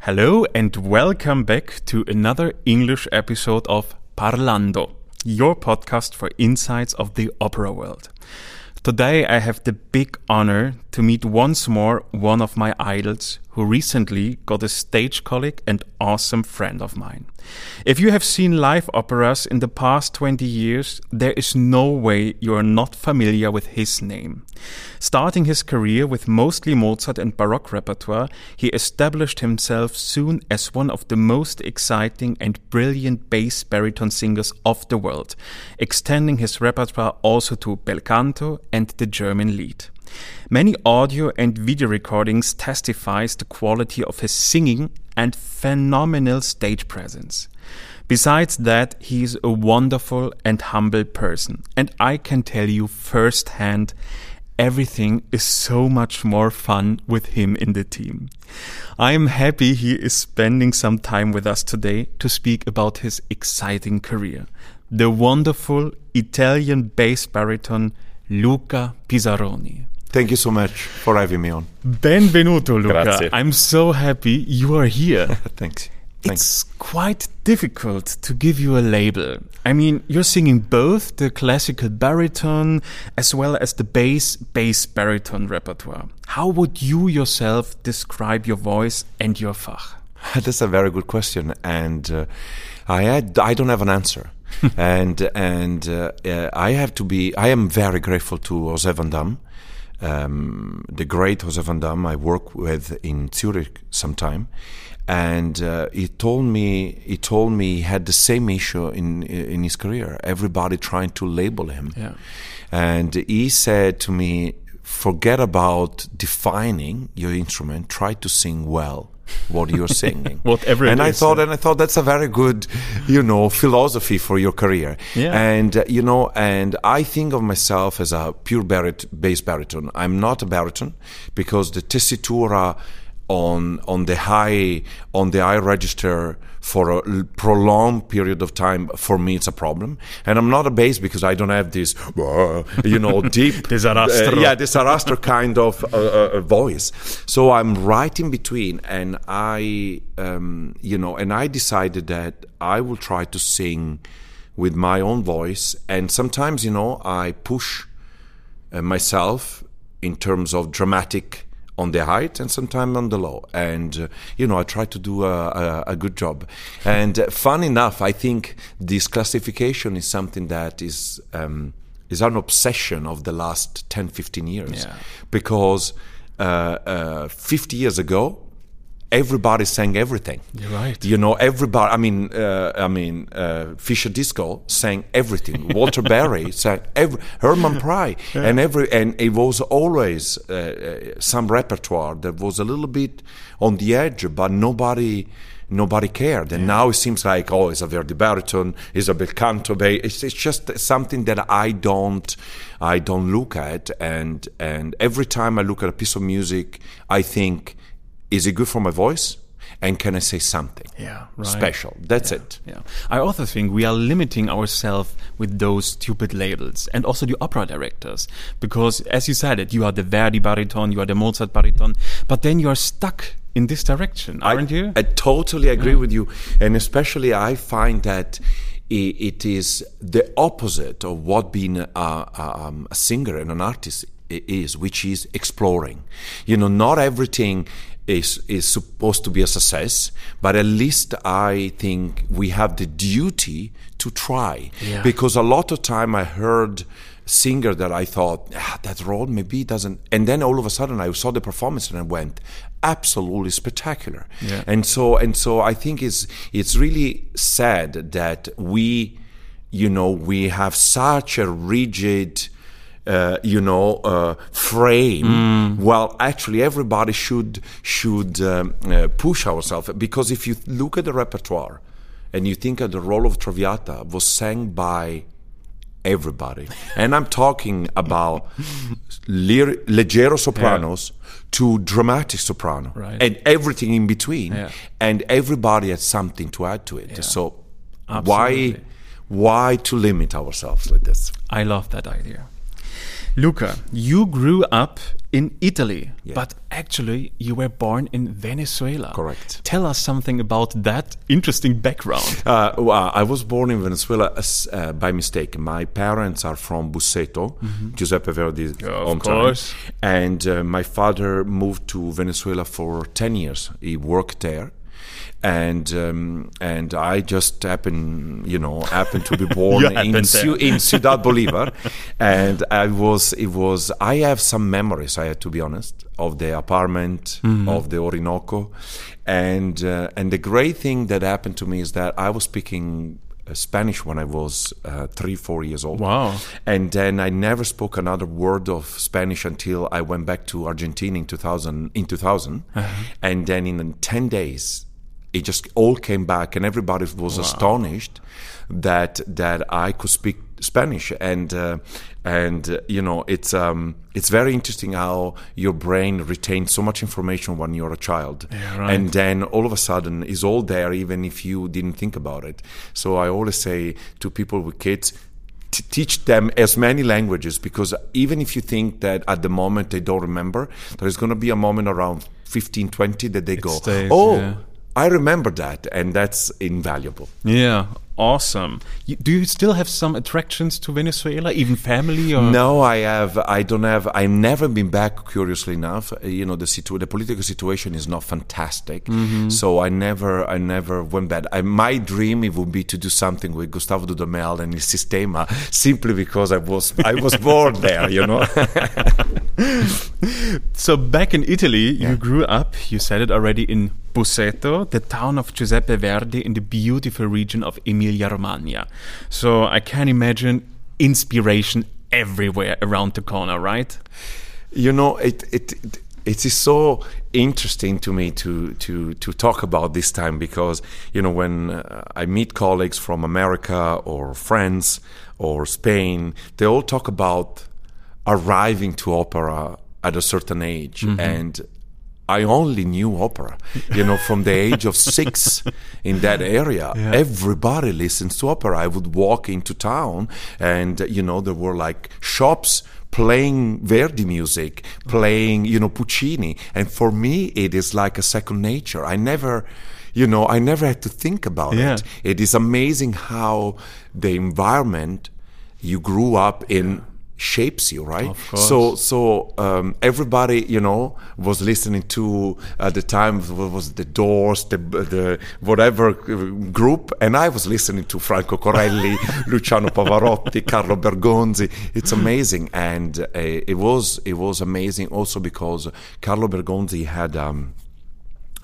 Hello and welcome back to another English episode of Parlando, your podcast for insights of the opera world. Today I have the big honor to meet once more one of my idols who recently got a stage colleague and awesome friend of mine. If you have seen live operas in the past 20 years, there is no way you are not familiar with his name. Starting his career with mostly Mozart and Baroque repertoire, he established himself soon as one of the most exciting and brilliant bass baritone singers of the world, extending his repertoire also to bel canto and the German Lied. Many audio and video recordings testifies the quality of his singing and phenomenal stage presence. Besides that, he is a wonderful and humble person, and I can tell you firsthand everything is so much more fun with him in the team. I am happy he is spending some time with us today to speak about his exciting career. The wonderful Italian bass baritone Luca Pisaroni. Thank you so much for having me on. Benvenuto, Luca. Grazie. I'm so happy you are here. Thanks. It's Thanks. quite difficult to give you a label. I mean, you're singing both the classical baritone as well as the bass bass baritone repertoire. How would you yourself describe your voice and your Fach? That's a very good question, and uh, I had, I don't have an answer. and and uh, uh, I have to be. I am very grateful to Jose Van Dam, um, the great Jose Van Dam. I work with in Zurich sometime, and uh, he told me he told me he had the same issue in in his career. Everybody trying to label him, Yeah. and he said to me, "Forget about defining your instrument. Try to sing well." What you're singing, Whatever and I is, thought, yeah. and I thought that's a very good, you know, philosophy for your career. Yeah. And uh, you know, and I think of myself as a pure barit- bass baritone. I'm not a baritone because the tessitura on on the high on the high register for a prolonged period of time for me it's a problem. And i'm not a bass because i don't have this uh, you know deep Disarastro. uh, yeah this Sarastro kind of uh, uh, voice. So i'm right in between and i um, you know and i decided that i will try to sing with my own voice. And sometimes you know i push uh, myself in terms of dramatic on the height and sometimes on the low. And uh, you know i try to do a, a, a good job. And uh, fun enough i think this classification is something that is um, is an obsession of the last 10 15 years. Yeah. because uh, uh, 50 years ago everybody sang everything. You're right. you know everybody i mean uh, i mean uh, Fischer-Dieskau sang everything. Walter berry sang every, Hermann Prey, and every and it was always uh, uh, some repertoire that was a little bit on the edge but nobody nobody cared. And now it seems like oh it's a verdi baritone it's a bel canto it's, it's just something that i don't i don't look at. And and every time i look at a piece of music i think is it good for my voice? And can I say something Yeah, right. special? That's it. Yeah. I also think we are limiting ourselves with those stupid labels and also the opera directors. Because as you said it, you are the Verdi baritone, you are the Mozart baritone, but then you are stuck in this direction, aren't I, you? I totally agree with you. And especially, I find that it is the opposite of what being a, a, um, a singer and an artist is, which is exploring. You know, not everything is is supposed to be a success, but at least I think we have the duty to try. Yeah. Because a lot of time I heard singer that I thought ah, that role maybe doesn't, and then all of a sudden I saw the performance and I went absolutely spectacular. Yeah. And so and so I think it's it's really sad that we, you know, we have such a rigid. Uh, you know, uh, frame. Well, actually, everybody should should um, uh, push ourselves because if you look at the repertoire and you think of the role of Traviata was sang by everybody. and I'm talking about lir- leggero sopranos to dramatic soprano Right. and everything in between. Yeah. And everybody has something to add to it. So Absolutely. why why to limit ourselves like this? I love that idea. Luca, you grew up in Italy, Yeah. but actually you were born in Venezuela. Correct. Tell us something about that interesting background. Uh, well, I was born in Venezuela as, uh, by mistake. My parents are from Busseto, Giuseppe Verdi's Mm-hmm. Yeah, of hometown. course. And uh, my father moved to Venezuela for 10 years. He worked there. And um, and I just happened, you know, happened to be born in, Ciu- in Ciudad Bolivar, and I was it was I have some memories. I had to be honest of the apartment Mm-hmm. of the Orinoco, and uh, and the great thing that happened to me is that I was speaking uh, Spanish when I was uh, three four years old. Wow. And then I never spoke another word of Spanish until I went back to Argentina in 2000. In 2000, and then in 10 days, it just all came back, and everybody was astonished that that I could speak Spanish. And uh, and uh, you know, it's um, it's very interesting how your brain retains so much information when you're a child, Yeah, right. and then all of a sudden is all there, even if you didn't think about it. So I always say to people with kids to teach them as many languages because even if you think that at the moment they don't remember, there is going to be a moment around 15, 20 that they go, stays, oh, yeah. I remember that, and that's invaluable. Yeah, awesome. You, do you still have some attractions to Venezuela, even family? Or? No, I have. I don't have. I've never been back. Curiously enough, Uh, you know, the situ- the political situation is not fantastic. So I never, I never went back. I, my dream it would be to do something with Gustavo Dudamel and his Sistema, simply because I was, I was born there. You know. So back in Italy, you grew up, you said it already, in Busseto, the town of Giuseppe Verdi in the beautiful region of Emilia-Romagna. So I can imagine inspiration everywhere around the corner, right? You know, it it it, it is so interesting to me to to to talk about this time because you know when uh, I meet colleagues from America or France or Spain, they all talk about arriving to opera at a certain age and I only knew opera, you know, from the age of six in that area. Everybody listens to opera. I would walk into town and, uh, you know, there were like shops playing Verdi music, playing, you know, Puccini. And for me, it is like a second nature. I never, you know, I never had to think about Yeah. it. It is amazing how the environment you grew up in shapes you, right? So so um, everybody, you know, was listening to at the time was the Doors, the the whatever uh, group, and I was listening to Franco Corelli, Luciano Pavarotti, Carlo Bergonzi. It's amazing, and uh, it was it was amazing also because Carlo Bergonzi had. Um,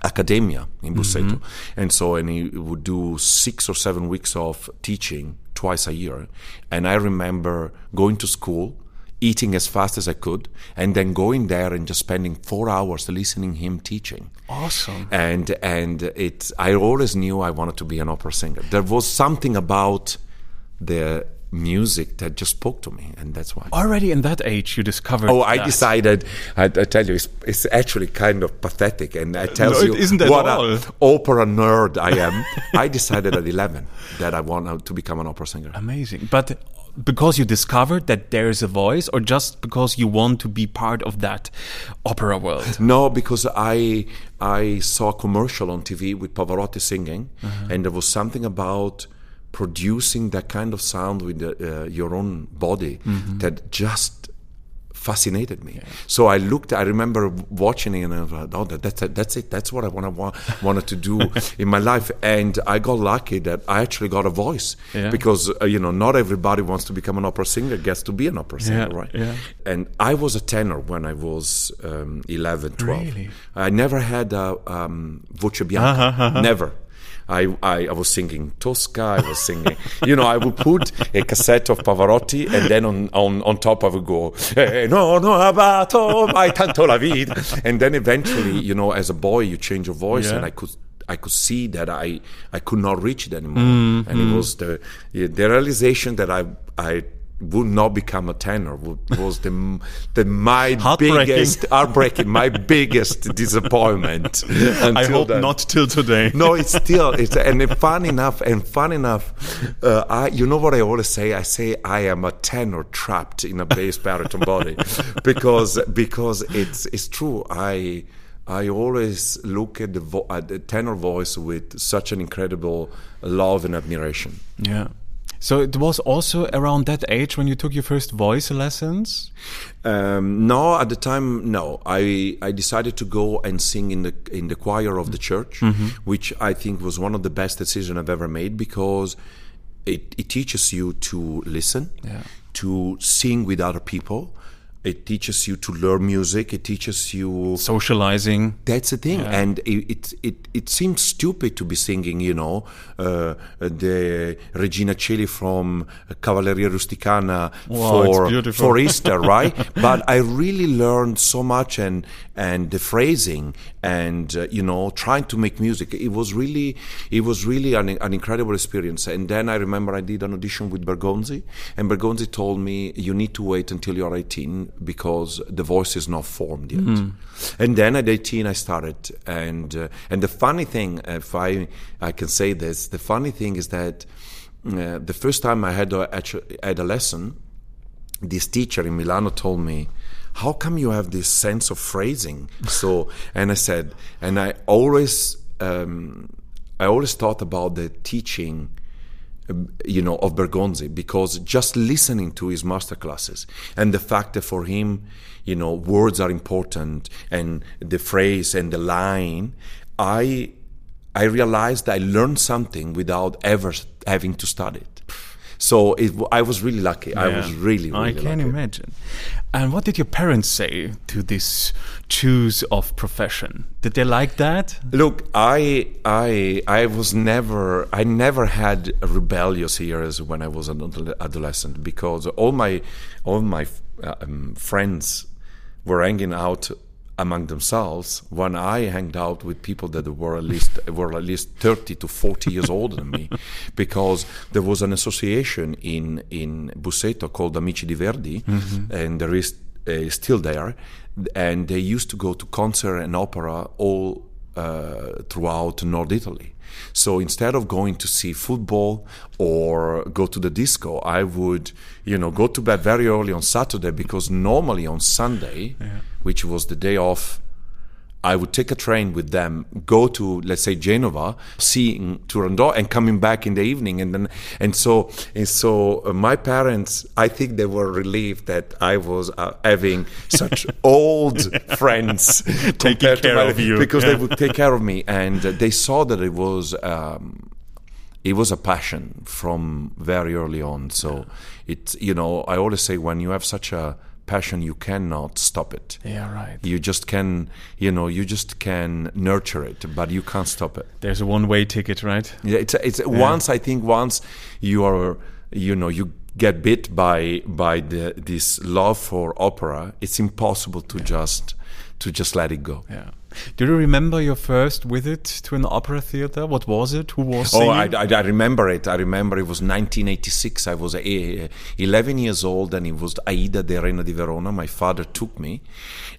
academia in Busseto. Mm-hmm. And so, and he would do six or seven weeks of teaching twice a year. And I remember going to school, eating as fast as I could, and then going there and just spending four hours listening him teaching. Awesome. And and it, I always knew I wanted to be an opera singer. There was something about the music that just spoke to me, and that's why. Already in that age, you discovered. Oh, I that. decided. I, I tell you, it's, it's actually kind of pathetic, and I tell No, you isn't at what all. an opera nerd I am. I decided at eleven that I want to become an opera singer. Amazing. But because you discovered that there is a voice, or just because you want to be part of that opera world? No, because I I saw a commercial on TV with Pavarotti singing, Uh-huh. and there was something about producing that kind of sound with the, uh, your own body Mm-hmm. that just fascinated me. So I looked. I remember watching it, and I like, "Oh, that, that's it. That's it. That's what I want wa- wanted to do in my life." And I got lucky that I actually got a voice Yeah. because uh, you know not everybody wants to become an opera singer, gets to be an opera singer, Yeah, right? yeah. And I was a tenor when I was um, 11, 12. Really? I never had a um, voce bianca. Never. I, I, I was singing Tosca, I was singing, you know, I would put a cassette of Pavarotti and then on, on, on top I would go, eh, no, no, abato, mai tanto la vita. And then eventually, you know, as a boy, you change your voice Yeah. and I could I could see that I, I could not reach it anymore. And it was the, the realization that I, I would not become a tenor was the the my Heartbreaking. biggest heartbreaking, my biggest disappointment. I hope then. not till today. No, it's still it's and fun enough and fun enough. Uh, I you know what I always say? I say I am a tenor trapped in a bass baritone body because because it's it's true. I I always look at the vo- at the tenor voice with such an incredible love and admiration. Yeah. So it was also around that age when you took your first voice lessons. Um, no, at the time, no. I I decided to go and sing in the in the choir of the church, which I think was one of the best decisions I've ever made because it, it teaches you to listen, Yeah. to sing with other people. It teaches you to learn music. It teaches you Socializing. that's the thing, and it, it it it seems stupid to be singing, you know, uh, the Regina Coeli from Cavalleria Rusticana Wow, for for Easter, right? but I really learned so much, and and the phrasing, and uh, you know, trying to make music. It was really it was really an, an incredible experience. And then I remember I did an audition with Bergonzi, and Bergonzi told me you need to wait until you're 18 because the voice is not formed yet. And then at 18 I started, and uh, and the funny thing, if I I can say this, the funny thing is that uh, the first time I had a, had a lesson, this teacher in Milano told me, "How come you have this sense of phrasing?" So, and I said, and I always, um, I always thought about the teaching um, you know, of Bergonzi because just listening to his master classes and the fact that for him, you know, words are important and the phrase and the line, I I realized I learned something without ever having to study it. So it, I was really lucky. I was really, really lucky. I can lucky. imagine. And what did your parents say to this choose of profession? Did they like that? Look, I I I was never I never had rebellious years when I was an adolescent because all my all my uh, um, friends were hanging out among themselves when I hanged out with people that were at least were at least 30 to 40 years older than me because there was an association in in Busseto called Amici di Verdi and there is uh, still there and they used to go to concert and opera all uh, throughout North Italy. So instead of going to see football or go to the disco, I would, you know, go to bed very early on Saturday because normally on Sunday, which was the day off, I would take a train with them, go to let's say Genova, seeing Turandot, and coming back in the evening, and then and so and so uh, my parents, I think they were relieved that I was uh, having such old friends to care my- of you, because yeah. they would take care of me, and uh, they saw that it was. Um, it was a passion from very early on. So it's you know I always say when you have such a passion, you cannot stop it. Yeah, right. You just can, you know, you just can nurture it, but you can't stop it. There's a one-way ticket, right? Yeah, it's it's once I think once you are, you know, you get bit by by the this love for opera, it's impossible to just to just let it go. Yeah. Do you remember your first visit to an opera theater? What was it? Who was Oh. I, I, I remember it. I remember it was 1986. I was uh, 11 years old, and it was Aida de Reina di Verona. My father took me,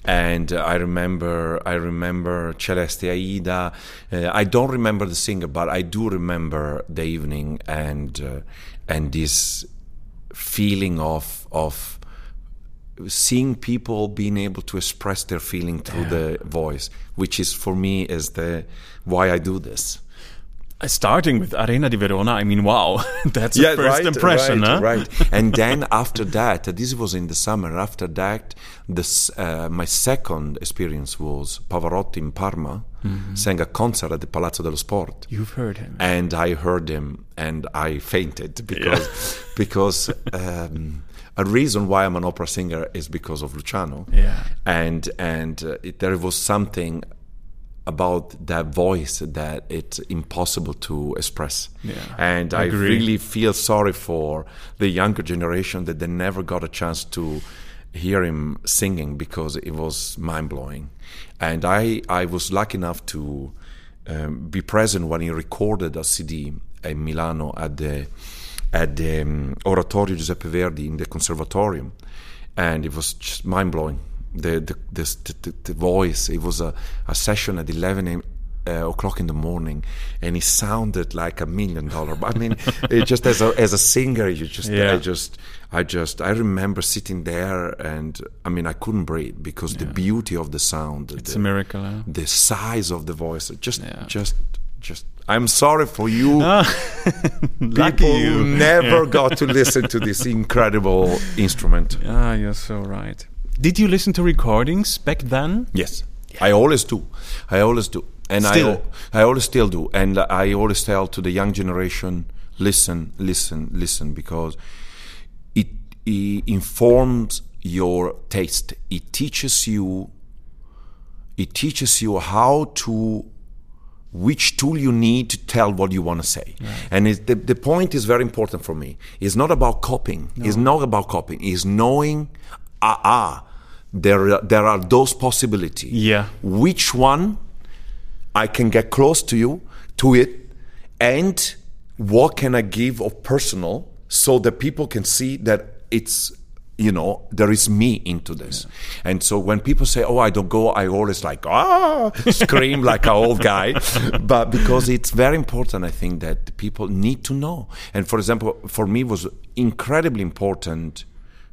and uh, I remember. I remember Celeste Aida. Uh, I don't remember the singer, but I do remember the evening and uh, and this feeling of of seeing people being able to express their feeling through the voice, which is for me is the why I do this. Uh, Starting with Arena di Verona, I mean, wow, that's a first impression, right, huh? right. And then after that, uh, this was in the summer. After that, this uh, my second experience was Pavarotti in Parma, Mm-hmm. sang a concert at the Palazzo dello Sport. You've heard him. and I heard him and I fainted because because um, a reason why I'm an opera singer is because of Luciano. Yeah. And and uh, it, there was something about that voice that it's impossible to express. Yeah, and I agree. really feel sorry for the younger generation that they never got a chance to hear him singing because it was mind blowing. And I, I was lucky enough to um, be present when he recorded a CD in Milano at the at the um, Oratorio Giuseppe Verdi in the Conservatorium, and it was just mind blowing. The the, the the the voice. It was a, a session at 11 a.m uh, o'clock in the morning, and he sounded like a million dollar. I mean, it just as a as a singer, you just Yeah. I just I just I remember sitting there, and I mean I couldn't breathe because the beauty of the sound, It's the, a miracle. Huh? the size of the voice, just Yeah. just just. I'm sorry for you. Lucky People you. never got to listen to this incredible instrument. Ah, you're so right. Did you listen to recordings back then? Yes, I always do. I always do, and Still? I I always still do, and I always tell to the young generation, listen, listen, listen, because it, it informs your taste. It teaches you. It teaches you how to which tool you need to tell what you want to say. And the, the point is very important for me. It's not about copying. It's not about copying. It's knowing, ah, ah, there, are- there are those possibilities. Yeah. Which one I can get close to you, to it, and what can I give of personal so that people can see that it's you know there is me into this. And so when people say oh i don't go i always like ah scream like an old guy. But because it's very important i think that people need to know. And for example for me it was incredibly important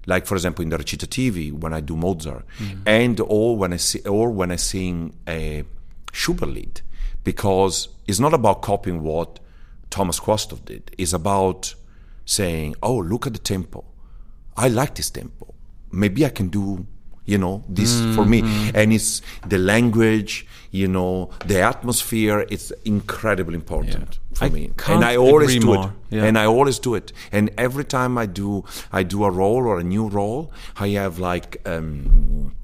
like for example in the recitativi when I do Mozart, and or when I see, or when I sing a Schubert lied, because it's not about copying what Thomas Quasthoff did. It's about saying, "Oh, look at the tempo. I like this tempo. Maybe I can do." You know, this for me, and it's the language, you know, the atmosphere. It's incredibly important for I me, and I always do more. it. Yeah. And I always do it. And every time I do, I do a role or a new role. I have like, um,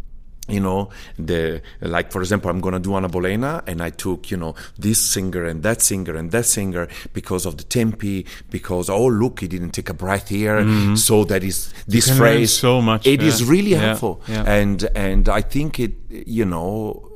you know, the like for example, I'm gonna do Anna Bolena, and I took you know this singer and that singer and that singer because of the tempi, because oh look, he didn't take a breath here, so that is this Mm-hmm. phrase. so much, It is yeah. really Yeah, helpful, yeah. and and I think it, you know.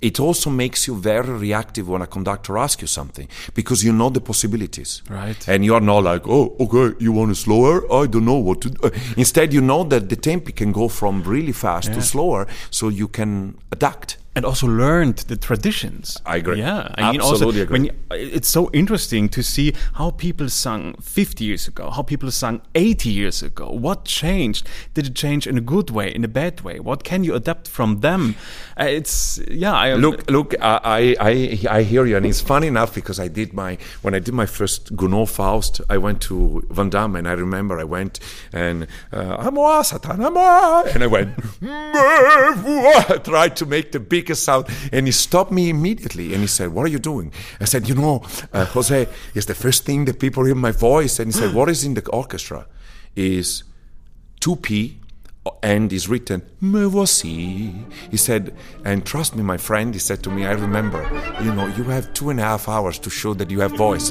It also makes you very reactive when a conductor asks you something because you know the possibilities. Right. And you are not like, oh, okay, you want it slower? I don't know what to do. Instead, you know that the tempo can go from really fast to slower, so you can adapt. And also learned the traditions. I agree. Yeah, I mean, also Absolutely agree. you, it's so interesting to see how people sung 50 years ago, how people sung 80 years ago. What changed? Did it change in a good way, in a bad way? What can you adapt from them? Uh, it's yeah. I Look, look, I, I, I hear you, and it's funny enough because I did my when I did my first Gounod Faust, I went to Van Dam, and I remember I went and uh, à moi, Satan, à and I went, tried to make the biggest sound, and he stopped me immediately, and he said, "What are you doing?" I said, "You know, uh, Jose, it's the first thing that people hear my voice," and he said, "What is in the orchestra? Is two P." And is written, me voici. He said, and trust me, my friend, he said to me, I remember, you know, you have two and a half hours to show that you have voice.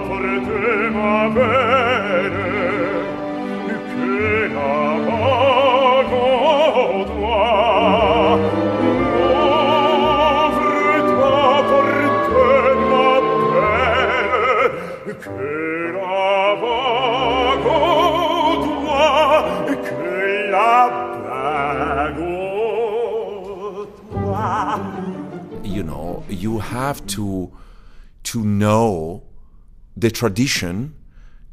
Porte, ma belle, la en. You know, you have to to know the tradition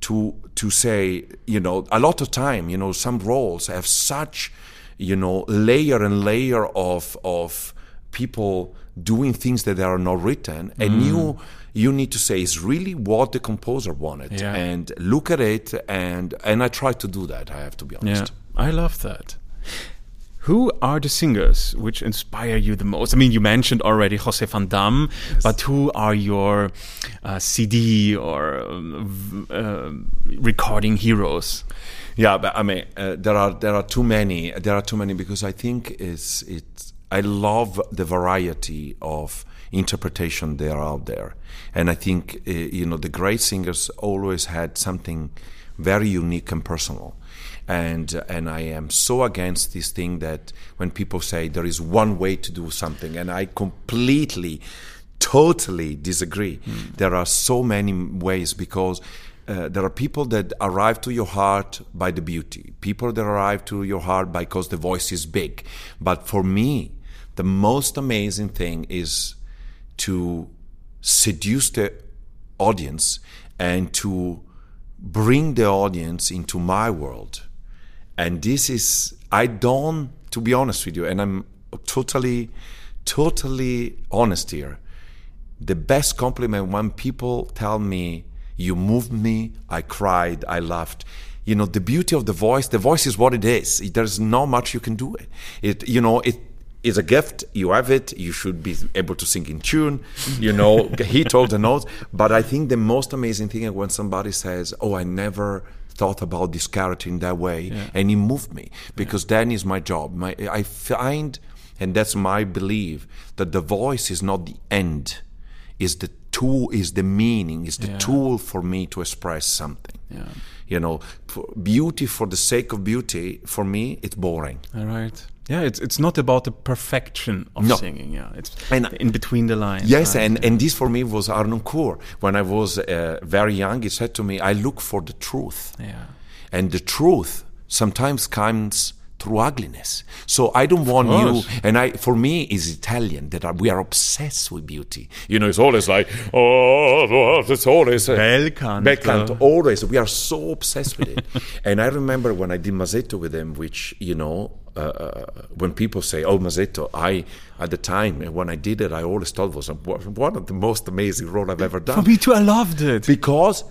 to to say, you know, a lot of time, you know, some roles have such, you know, layer and layer of of people doing things that are not written, and mm. you you need to say is really what the composer wanted, Yeah. and look at it, and and I try to do that. I have to be honest Yeah, honest. I love that. Who are the singers which inspire you the most? I mean, you mentioned already Jose Van Dam, but who are your uh, CD or um, uh, recording heroes? Yeah, but I mean, uh, there are there are too many. There are too many because I think it's it's. I love the variety of interpretation that are out there, and I think uh, you know the great singers always had something very unique and personal. And and I am so against this thing that when people say there is one way to do something, and I completely, totally disagree. There are so many ways because uh, there are people that arrive to your heart by the beauty, people that arrive to your heart because the voice is big. But for me, the most amazing thing is to seduce the audience and to bring the audience into my world. And this is, I don't, to be honest with you, and I'm totally, totally honest here the best compliment when people tell me you moved me i cried i laughed. You know the beauty of the voice the voice is what it is. There's not much you can do it. It you know it is a gift you have it you should be able to sing in tune you know hit all the notes but i think the most amazing thing is when somebody says oh i never thought about this character in that way and it moved me because then is my job my i find and that's my belief that the voice is not the end is the tool is the meaning is the Yeah. tool for me to express something Yeah. you know beauty for the sake of beauty for me it's boring All right. Yeah, it's it's not about the perfection of No. singing. Yeah, it's And- in between the lines. yes right? and, and this for me was arnon Kur. when i was uh, very young he said to me i look for the truth yeah. and the truth sometimes comes through ugliness so i don't want you and i for me is italian that we are obsessed with beauty you know it's always like oh it's always uh, Bel canto. bel canto, always we are so obsessed with it and i remember when i did Masetto with them which you know uh, uh, when people say oh Masetto i at the time when i did it i always thought it was one of the most amazing role i've ever done For me too, I loved it. because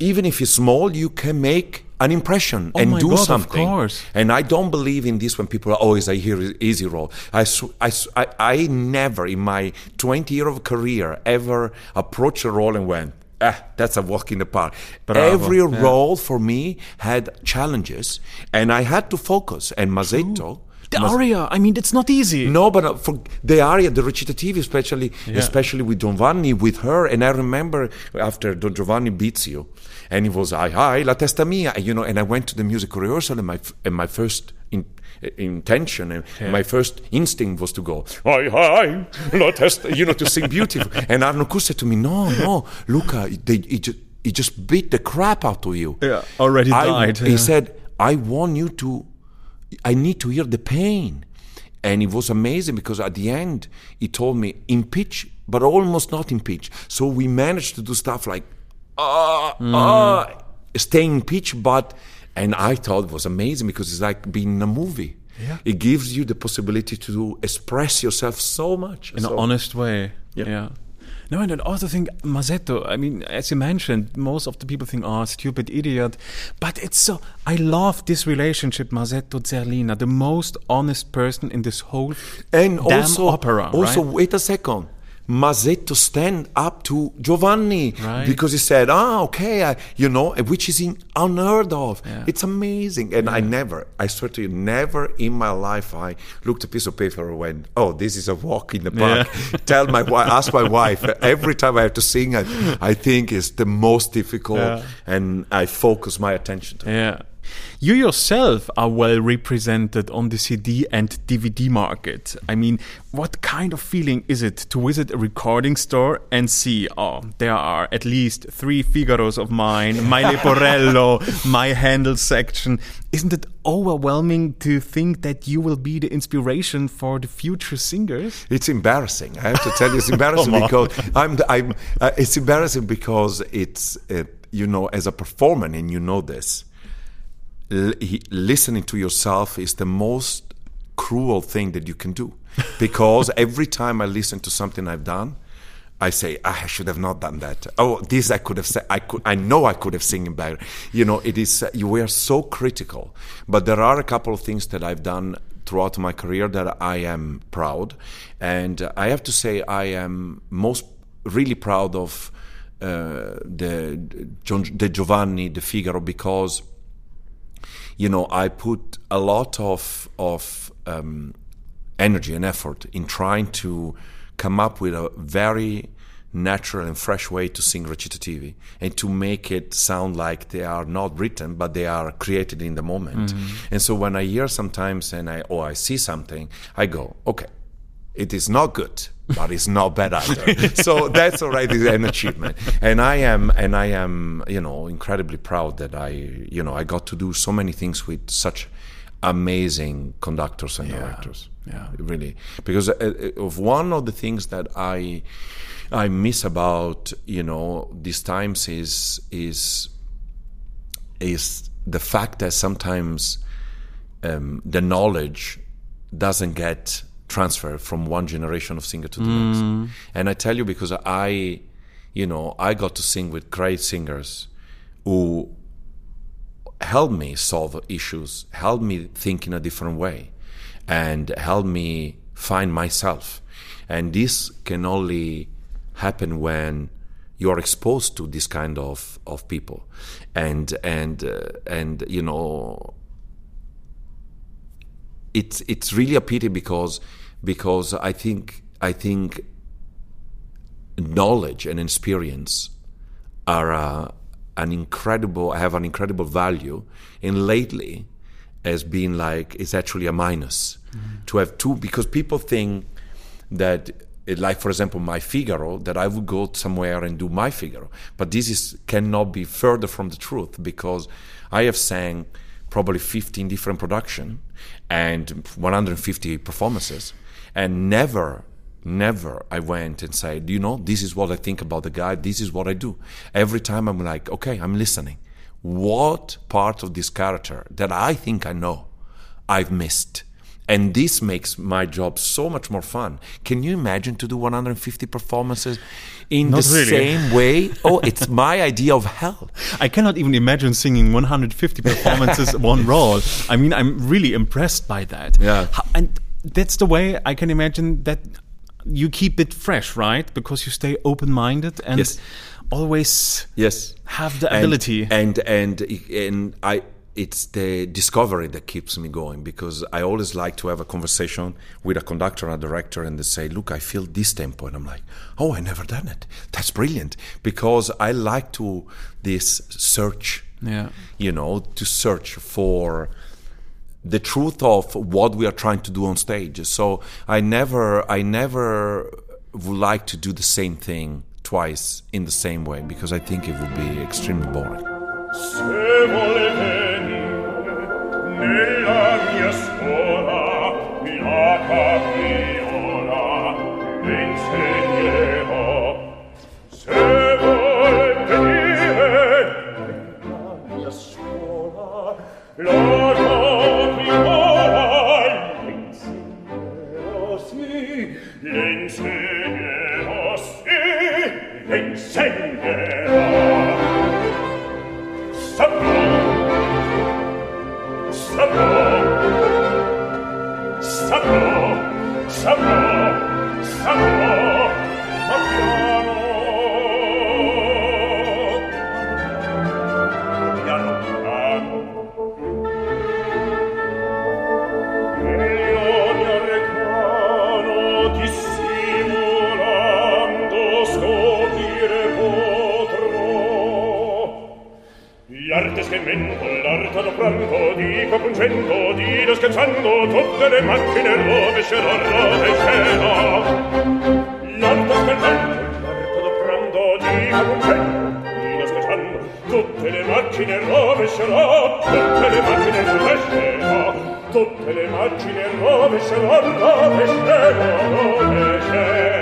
even if it's small, you can make an impression Oh and do God, of something. course. And I don't believe in this when people are always I hear easy role. I, I, I, I never in my 20 year of career ever approached a role and went, ah, that's a walk in the park. Bravo, Every yeah. role for me had challenges and I had to focus. And Masetto. the Maz- aria. I mean, it's not easy. no, but uh, for the aria, the recitative, especially, Yeah. especially with Don Giovanni, with her, and I remember after Don Giovanni beats you, and it was "Ai ai la testa mia," you know, and I went to the music rehearsal, and my f- and my first intention and my first instinct was to go "Ai ai la testa," you know, to sing beautiful. and Arno said to me, "No, no, Luca, they, he, just, he just beat the crap out of you." Yeah, already I- died, He yeah. said, "I want you to." I need to hear the pain. And it was amazing because at the end, he told me in pitch, but almost not in pitch. So we managed to do stuff like, ah, ah, staying in pitch, but, and I thought it was amazing because it's like being in a movie. Yeah. It gives you the possibility to express yourself so much. in So- an honest way. Yeah. Yeah. No, and I also think Masetto. I mean, as you mentioned, most of the people think, "Oh, stupid idiot," but it's so. I love this relationship, Masetto Zerlina, the most honest person in this whole and damn also, opera. also right? wait a second. Masetto stand up to Giovanni Right. because he said, "Ah, okay, I, you know," which is in, unheard of. Yeah. It's amazing, and I never, I swear to you, never in my life I looked a piece of paper and went, "Oh, this is a walk in the park." Tell my wife, ask my wife. Every time I have to sing, I, I think it's the most difficult, Yeah. and I focus my attention to. it. You yourself are well represented on the CD and DVD market. I mean, what kind of feeling is it to visit a recording store and see, oh, there are at least three Figaros of mine, my Leporello, my Handel section. Isn't it overwhelming to think that you will be the inspiration for the future singers? It's embarrassing. I have to tell you, it's embarrassing because I'm. I'm. Uh, it's embarrassing because it's. Uh, you know, as a performer, and you know this. L- listening to yourself is the most cruel thing that you can do because every time I listen to something I've done, I say "Ah, I should have not done that. Oh, this I could have said. I could. I know I could have singing better. You know, it is. You we are so critical, but there are a couple of things that I've done throughout my career that I am proud, and I have to say I am most really proud of uh, the the Giovanni, the Figaro, because you know I put a lot of of um, energy and effort in trying to come up with a very natural and fresh way to sing recitativi and to make it sound like they are not written but they are created in the moment. And so when i hear sometimes and i or i see something i go okay it is not good but it's not bad either. So that's already an achievement. And i am and i am you know incredibly proud that i you know i got to do so many things with such amazing conductors and directors. yeah. really. Because uh, uh, of one of the things that i i miss about you know these times is is is the fact that sometimes um, the knowledge doesn't get transferred from one generation of singer to the next. And i tell you because i you know i got to sing with great singers who helped me solve issues, helped me think in a different way, and helped me find myself. And this can only happen when you're exposed to this kind of, of people, and and uh, and you know, it's it's really a pity because because I think I think knowledge and experience are uh, an incredible have an incredible value. And lately has been like it's actually a minus. To have two because people think that it, like for example my Figaro that I would go somewhere and do my Figaro. But this is cannot be further from the truth because I have sang probably 15 different production and 150 performances and never never I went and said, you know, this is what I think about the guy, this is what I do. Every time I'm like, okay, I'm listening. What part of this character that I think I know, I've missed? And this makes my job so much more fun. Can you imagine to do 150 performances in Not the really. same way? Oh, it's my idea of hell. I cannot even imagine singing 150 performances one role. I mean, I'm really impressed by that. Yeah. And that's the way I can imagine that you keep it fresh, right? Because you stay open-minded and Yes. always Yes. have the And- ability. and and and I it's the discovery that keeps me going because I always like to have a conversation with a conductor and a director and they say, "Look, I feel this tempo," and I'm like, "Oh, I never done it. That's brilliant." Because I like to this search, Yeah. you know, to search for the truth of what we are trying to do on stage. So I never, I never would like to do the same thing twice in the same way because I think it would be extremely boring. stento pungendo, dino scherzando, tutte le macchine rovescerò, rovescerò. L'orto spendente, l'orto doprando, dino pungendo, dino scherzando, tutte le macchine rovescerò, tutte le macchine rovescerò, tutte le macchine rovescerò, rovescerò, rovescerò.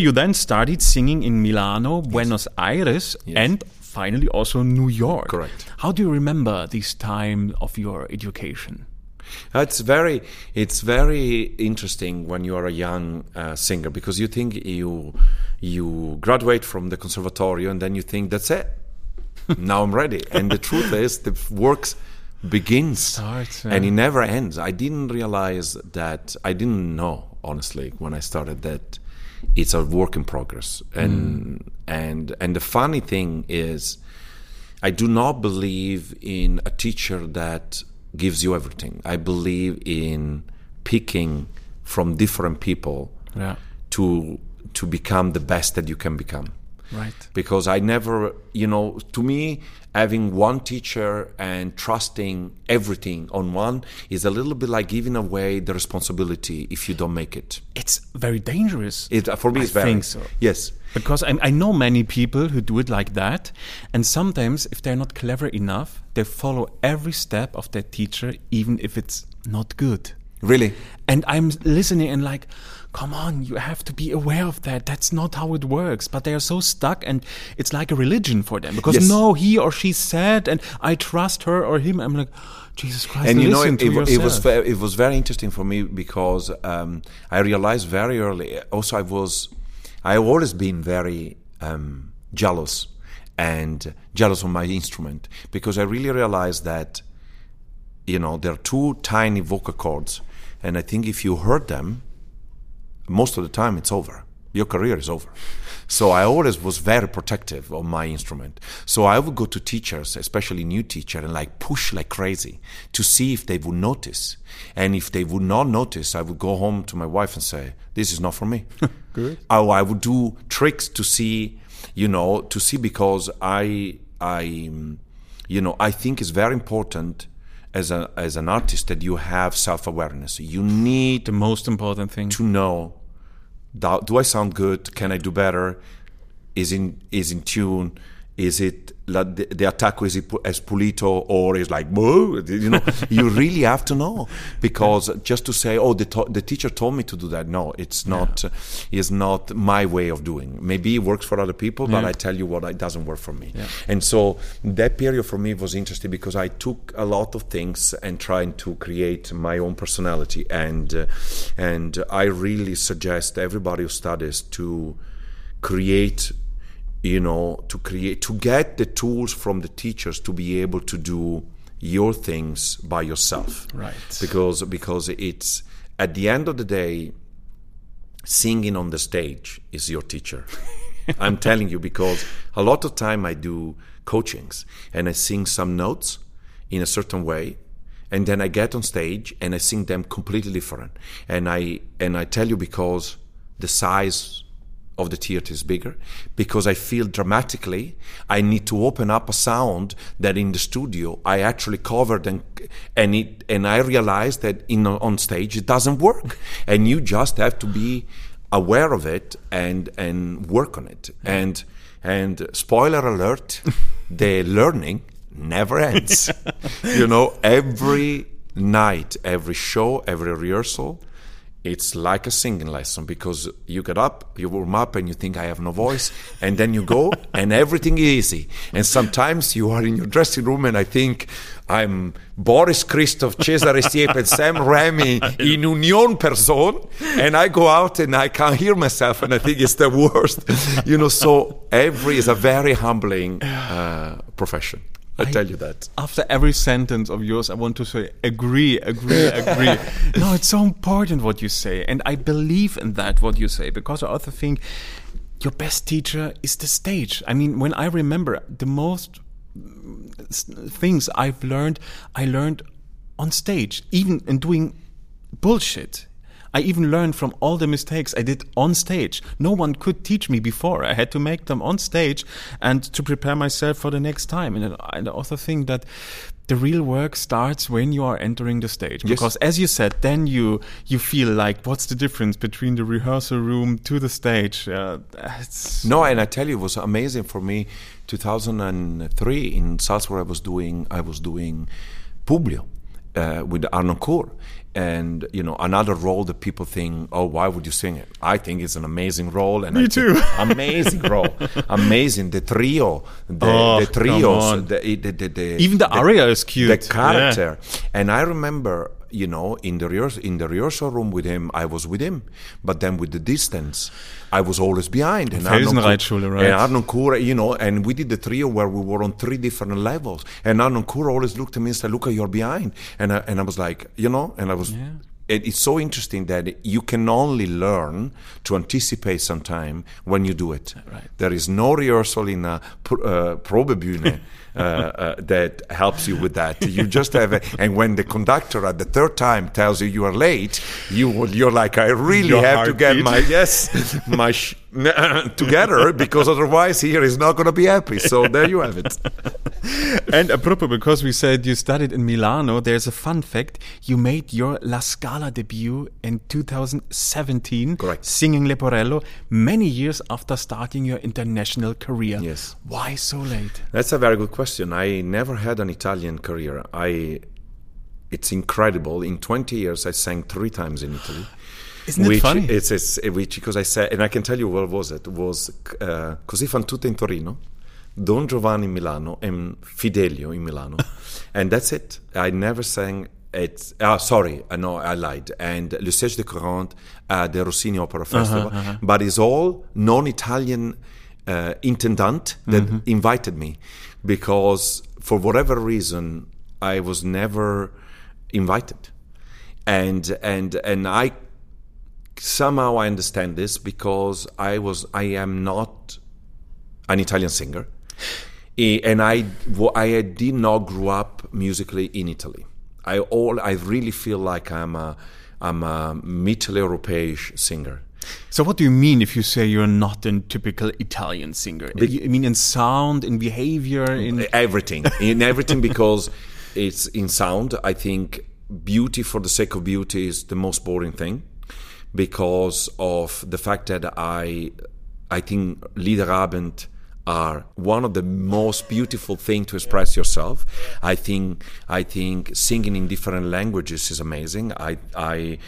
You then started singing in Milano, Buenos Aires, Yes. and finally also New York. Correct. How do you remember this time of your education? It's very, it's very interesting when you are a young uh, singer because you think you you graduate from the conservatorio and then you think that's it. now I'm ready, and the truth is the works begins Starts, and it never ends. I didn't realize that. I didn't know honestly when I started that it's a work in progress, and and and the funny thing is. I do not believe in a teacher that gives you everything. I believe in picking from different people Yeah. to to become the best that you can become. Right. Because I never, you know, to me, having one teacher and trusting everything on one is a little bit like giving away the responsibility if you don't make it. It's very dangerous. It uh, for me, I it's very I think so. Yes, Because I, I know many people who do it like that, and sometimes if they're not clever enough, they follow every step of their teacher, even if it's not good. really. And I'm listening and like, come on, you have to be aware of that. That's not how it works. But they are so stuck, and it's like a religion for them because Yes. no, he or she said, and I trust her or him. I'm like, Jesus Christ, and you know it, it, it was it was very interesting for me because um, I realized very early. Also, I was I have always been very um, jealous and jealous of my instrument because I really realized that you know there are two tiny vocal cords, and I think if you hurt them, most of the time it's over. Your career is over. So I always was very protective of my instrument. So I would go to teachers, especially new teacher, and like push like crazy to see if they would notice. And if they would not notice, I would go home to my wife and say, "This is not for me." Good. Oh, I would do tricks to see, you know, to see because I, I, you know, I think it's very important as a as an artist that you have self awareness. You need the most important thing. to know do, I sound good? Can I do better? Is in is in tune? Is it la, the, the attack is as pulito or is like "Whoa," you know? you really have to know because just to say oh the to- the teacher told me to do that no it's not uh, is not my way of doing. Maybe it works for other people, but Yeah. I tell you what it doesn't work for me. And so that period for me was interesting because I took a lot of things and trying to create my own personality and uh, and I really suggest everybody who studies to create you know to create to get the tools from the teachers to be able to do your things by yourself Right. because because it's at the end of the day singing on the stage is your teacher. I'm telling you because a lot of time I do coachings and I sing some notes in a certain way and then I get on stage and I sing them completely different. And I and I tell you because the size of the theater is bigger. Because I feel dramatically I need to open up a sound that in the studio I actually covered and and it and I realized that in on stage it doesn't work. And you just have to be aware of it and and work on it. And and spoiler alert the learning never ends. You know every night every show every rehearsal it's like a singing lesson because you get up, you warm up, and you think I have no voice, and then you go, and everything is easy. And sometimes you are in your dressing room, and I think I'm Boris Christoff, Cesare Siepi, and Sam Ramey in union person, and I go out and I can't hear myself, and I think it's the worst. You know, so every is a very humbling uh, profession. I tell you that. After every sentence of yours, I want to say agree, agree, agree. no, it's so important what you say, and I believe in that what you say because I also think your best teacher is the stage. I mean, when I remember the most things I've learned, I learned on stage, even in doing bullshit. I even learned from all the mistakes I did on stage. No one could teach me before. I had to make them on stage and to prepare myself for the next time. And I also think that the real work starts when you are entering the stage Yes. because as you said then you you feel like what's the difference between the rehearsal room to the stage uh, No, and I tell you, it was amazing for me. 2003 in Salzburg, I was doing I was doing Publio uh, with Harnoncourt, and you know another role that people think, oh, why would you sing it? I think it's an amazing role, and Me I too. amazing role, amazing. The trio, the, Oh, the trios, the, the, the, the Even the aria is cute. the character. And I remember, you know, in the rehearsal, in the rehearsal room with him, I was with him, but then with the distance, I was always behind. And Felsenreitschule, right? And Harnoncourt, you know, and we did the trio where we were on three different levels. And Harnoncourt always looked at me and said, "Luca, you're behind." And I, and I was like, you know, and I was. It, it's so interesting that you can only learn to anticipate some time when you do it. Right. There is no rehearsal in a pr- uh, Probebühne Uh, uh, that helps you with that. You just have, a, and when the conductor at the third time tells you you are late, you will, you're like, I really Your have to get heartbeat. my yes, my sh- together because otherwise here is not going to be happy. So there you have it. and apropos because we said you studied in Milano there's a fun fact you made your La Scala debut in 2017 Correct. singing Leporello many years after starting your international career Yes. why so late That's a very good question. I never had an Italian career. I, it's incredible. In 20 years, I sang three times in Italy. Isn't it funny? It's, it's which because I said, and I can tell you what was it. Was uh, Così fan tutte in Torino, Don Giovanni in Milano, and Fidelio in Milano, and that's it. I never sang. It's ah sorry, I know I lied. And Le Siège de Corinthe at the Rossini Opera Uh-huh, Festival, but it's all non-Italian uh, intendant that Mm-hmm. invited me because for whatever reason I was never invited, and and and I somehow I understand this because I was I am not an Italian singer, and I I did not grow up musically in Italy. I all I really feel like I'm a I'm a Mitteleuropäisch singer. So what do you mean if you say you're not a typical Italian singer? You mean in sound in behavior in everything. In everything because it's in sound. I think beauty for the sake of beauty is the most boring thing because of the fact that i i think liederabend are one of the most beautiful thing to express yourself. I think i think singing in different languages is amazing. I i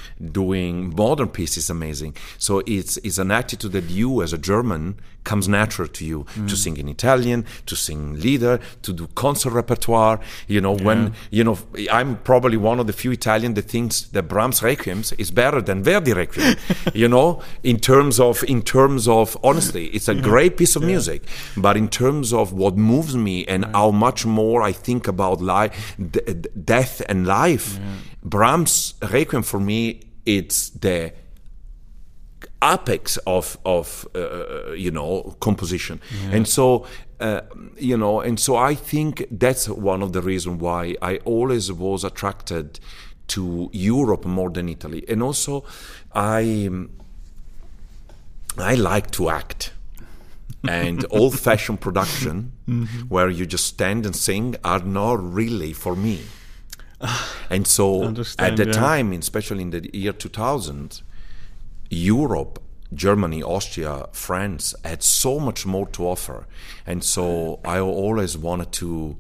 doing modern pieces is amazing. So it's it's an attitude that you as a german comes natural to you to mm. sing in Italian, to sing Lieder, to do concert repertoire. You know, when you know, I'm probably one of the few Italian that thinks that Brahms Requiem is better than Verdi Requiem. you know, in terms of in terms of honestly, it's a great piece of music, but in terms of what moves me and how much more I think about life, d- death and life, Brahms Requiem for me, it's the apex of of uh, you know composition. And so uh, you know and so i think that's one of the reasons why i always was attracted to europe more than italy. And also i i like to act. And old fashioned production where you just stand and sing are not really for me. And so at the yeah. time especially in the year 2000 Europe, Germany, Austria, France had so much more to offer, and so I always wanted to,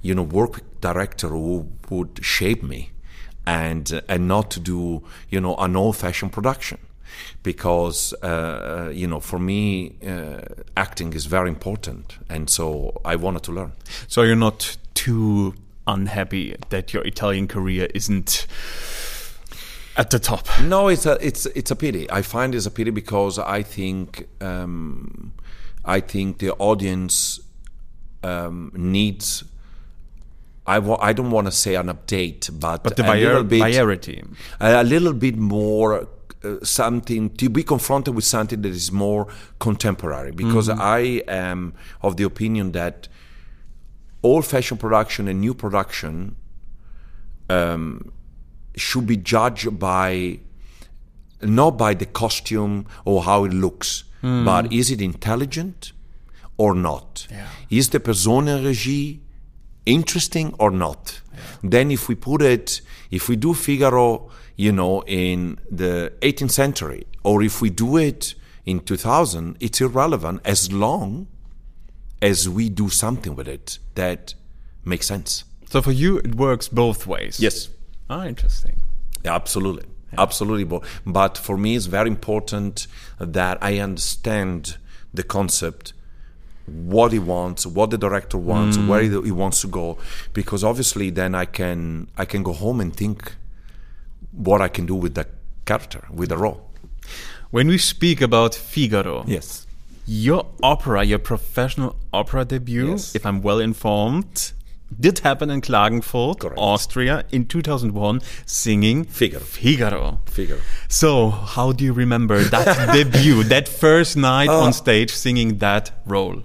you know, work with director who would shape me, and and not to do you know an old-fashioned production, because uh, you know for me uh, acting is very important, and so I wanted to learn. So you're not too unhappy that your Italian career isn't at the top. No, it's a it's it's a pity. I find it's a pity because I think um, I think the audience um, needs. I I don't want to say an update, but, But the a little bit variety. a, a little bit more uh, something to be confronted with something that is more contemporary because I am of the opinion that old fashioned production and new production um, should be judged by not by the costume or how it looks, hmm. but is it intelligent or not? Yeah. Is the Personenregie interesting or not? Then if we put it, if we do Figaro, you know, in the 18th century, or if we do it in 2000, it's irrelevant as long as we do something with it that makes sense. So for you, it works both ways. Yes. Ah, interesting. Yeah, absolutely. Absolutely. But, but for me, it's very important that I understand the concept, what he wants, what the director wants, where he, wants to go, because obviously then I can I can go home and think what I can do with the character, with the role. When we speak about Figaro, Yes. your opera, your professional opera debut, Yes. if I'm well informed, did happen in Klagenfurt, Correct. Austria, in 2001, singing Figaro. Figaro. Figure. So, how do you remember that debut, that first night Uh, on stage singing that role?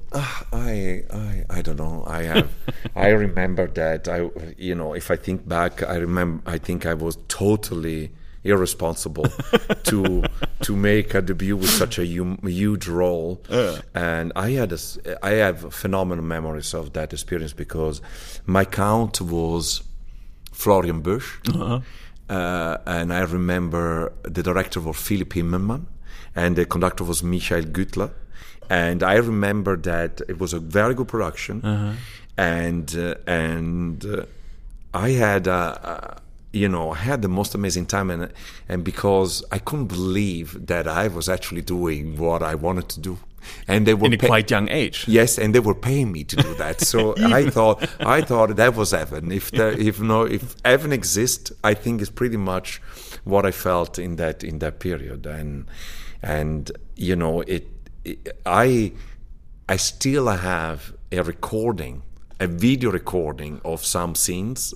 I, I I don't know. I have I remember that I you know if I think back I remember I think I was totally irresponsible to to make a debut with such a hum, huge role. And I had a, I have phenomenal memories of that experience because my count was Florian Boesch uh, and I remember the director was Philipp Himmelmann and the conductor was Michael Güttler and I remember that it was a very good production, and uh, and uh, I had uh, uh, you know I had the most amazing time, and and because I couldn't believe that I was actually doing what I wanted to do, and they were In a pay- quite young age. Yes, and they were paying me to do that. So I thought I thought that was heaven. If there, if no if heaven exists, I think it's pretty much what I felt in that in that period. And and you know it, it I I still have a recording, a video recording of some scenes,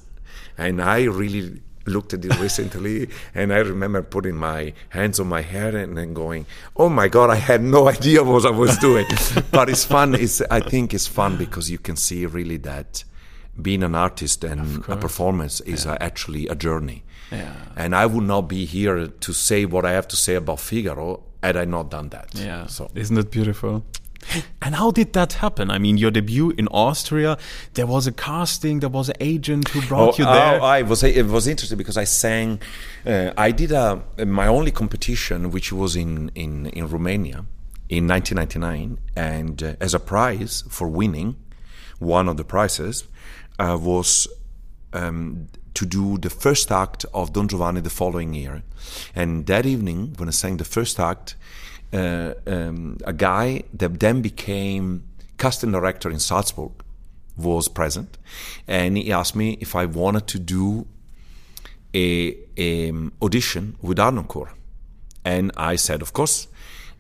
and I really looked at it recently, and I remember putting my hands on my hair and then going, "Oh my God, I had no idea what I was doing." but it's fun. It's I think it's fun because you can see really that being an artist and a performance is uh, actually a journey. Yeah. And I would not be here to say what I have to say about Figaro had I not done that. Yeah. So Isn't it beautiful? And how did that happen? I mean, your debut in Austria, there was a casting, there was an agent who brought you there. Oh, I was it was interesting because I sang. Uh, I did a my only competition, which was in in in Romania in 1999, and uh, as a prize for winning, one of the prizes uh, was. Um, to do the first act of Don Giovanni the following year, and that evening when I sang the first act, uh, um, a guy that then became casting director in Salzburg was present, and he asked me if I wanted to do a, a um, audition with Harnoncourt, and I said of course,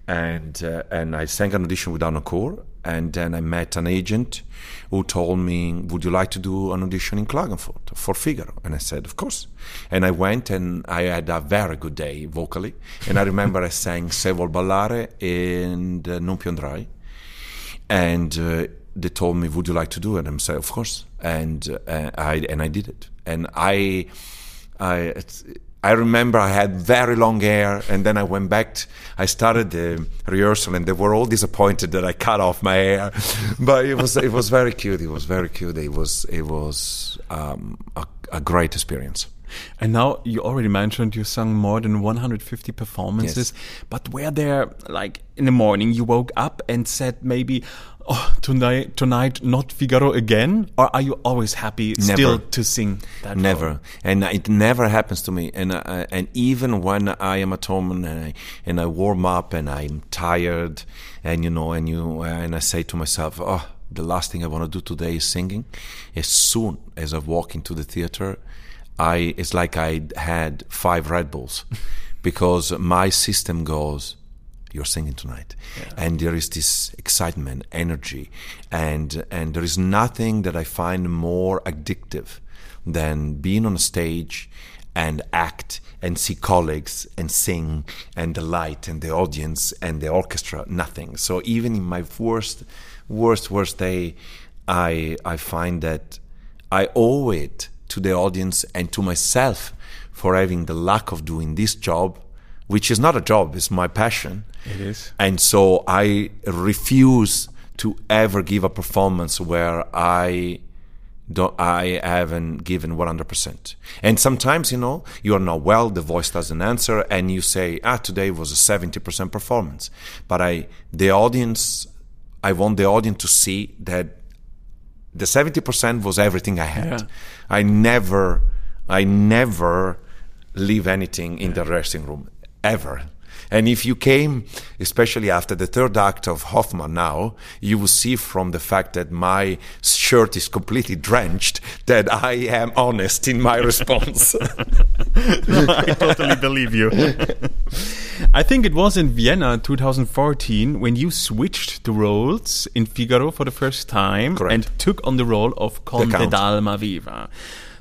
and uh, and I sang an audition with Harnoncourt, and then I met an agent who told me, "Would you like to do an audition in Klagenfurt for Figaro?" And I said, "Of course." And I went, and I had a very good day vocally, and I remember I sang "Se vuol ballare" and uh, "Non più andrai." and uh, they told me, "Would you like to do it?" And I said, "Of course." And uh, I and I did it. And I, I, I remember I had very long hair, and then I went back. I started the rehearsal, and they were all disappointed that I cut off my hair. but it was it was very cute. It was very cute. It was it was um, a, a great experience. And now you already mentioned you sung more than 150 performances, but were there like in the morning you woke up and said maybe, oh, tonight, tonight not Figaro again? Or are you always happy still Never. to sing that? Never, role? and it never happens to me. And uh, and even when I am at home and I and I warm up and I'm tired, and you know, and you and I say to myself, oh, the last thing I want to do today is singing. As soon as I walk into the theater, I it's like I had five Red Bulls, because my system goes you're singing tonight. And there is this excitement energy and and there is nothing that i find more addictive than being on a stage and act and see colleagues and sing and the light and the audience and the orchestra nothing. So even in my worst worst worst day i i find that i owe it to the audience and to myself for having the luck of doing this job which is not a job, it's my passion. It is. And so I refuse to ever give a performance where I don't, I haven't given 100%. And sometimes, you know, you are not well, the voice doesn't answer, and you say, ah, today was a 70% performance. But I, the audience, I want the audience to see that the 70% was everything I had. Yeah. I never, I never leave anything in the dressing room, ever. And if you came, especially after the third act of Hoffmann now, you will see from the fact that my shirt is completely drenched that I am honest in my response. I totally believe you. I think it was in Vienna 2014 when you switched the roles in Figaro for the first time Correct. and took on the role of Conte Count. d'Almaviva.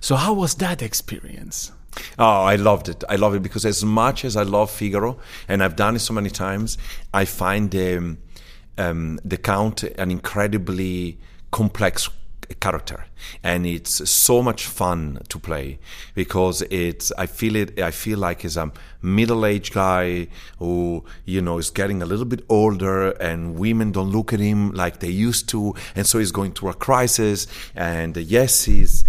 So how was that experience? Oh, I loved it. I love it because as much as I love Figaro, and I've done it so many times, I find um, um, the Count an incredibly complex character, and it's so much fun to play because it's. I feel it. I feel like he's a middle-aged guy who you know is getting a little bit older, and women don't look at him like they used to, and so he's going through a crisis. And yes, he's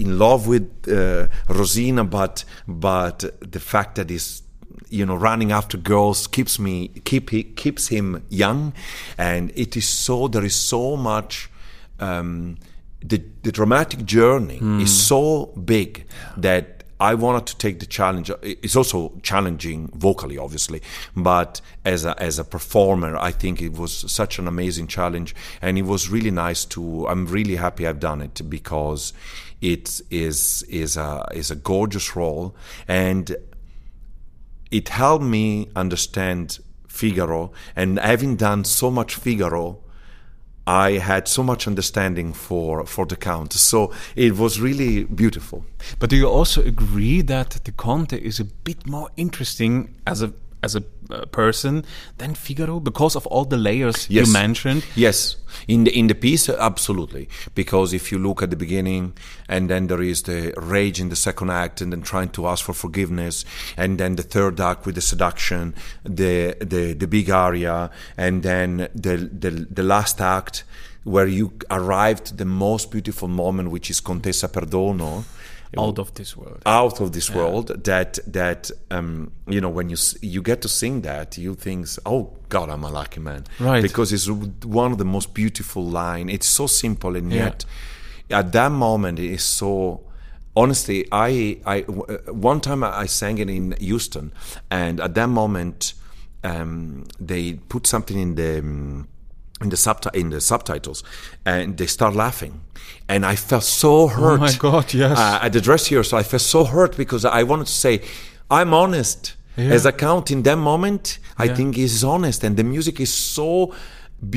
in love with uh, Rosina, but but the fact that he's you know running after girls keeps me keep he, keeps him young, and it is so there is so much. Um, the the dramatic journey is so big that I wanted to take the challenge. It's also challenging vocally, obviously, but as a as a performer, I think it was such an amazing challenge, and it was really nice to. I'm really happy I've done it because it is is a is a gorgeous role, and it helped me understand Figaro, and having done so much Figaro. I had so much understanding for, for the Count, so it was really beautiful. But do you also agree that the Conte is a bit more interesting as a as a uh, person than Figaro because of all the layers Yes. you mentioned? Yes, in the in the piece, absolutely. Because if you look at the beginning, and then there is the rage in the second act, and then trying to ask for forgiveness, and then the third act with the seduction, the the the big aria, and then the the, the last act where you arrived the most beautiful moment, which is Contessa Perdono. Out of this world. out of this world that that um, you know when you you get to sing that you think oh god i'm a lucky man Right. because it's one of the most beautiful line it's so simple and Yeah. yet at that moment it is so honestly i i one time i I sang it in houston and at that moment um, they put something in the um, in the subti- in the subtitles and they start laughing and i felt so hurt Oh my God, yes. uh, at the dress rehearsal, I felt so hurt because I wanted to say, I'm honest. Yeah. As a count in that moment, I Yeah. think he's honest, and the music is so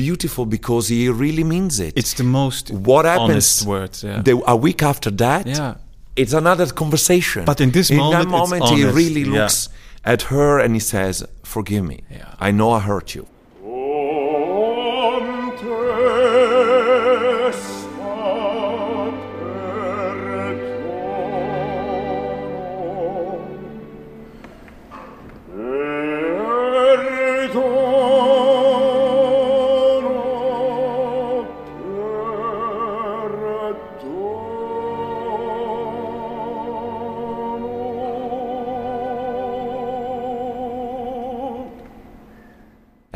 beautiful because he really means it. It's the most what happens honest words. Yeah. the, a week after that. Yeah. it's another conversation. But in this in moment, that moment, he really looks at her and he says, "Forgive me. Yeah. I know I hurt you."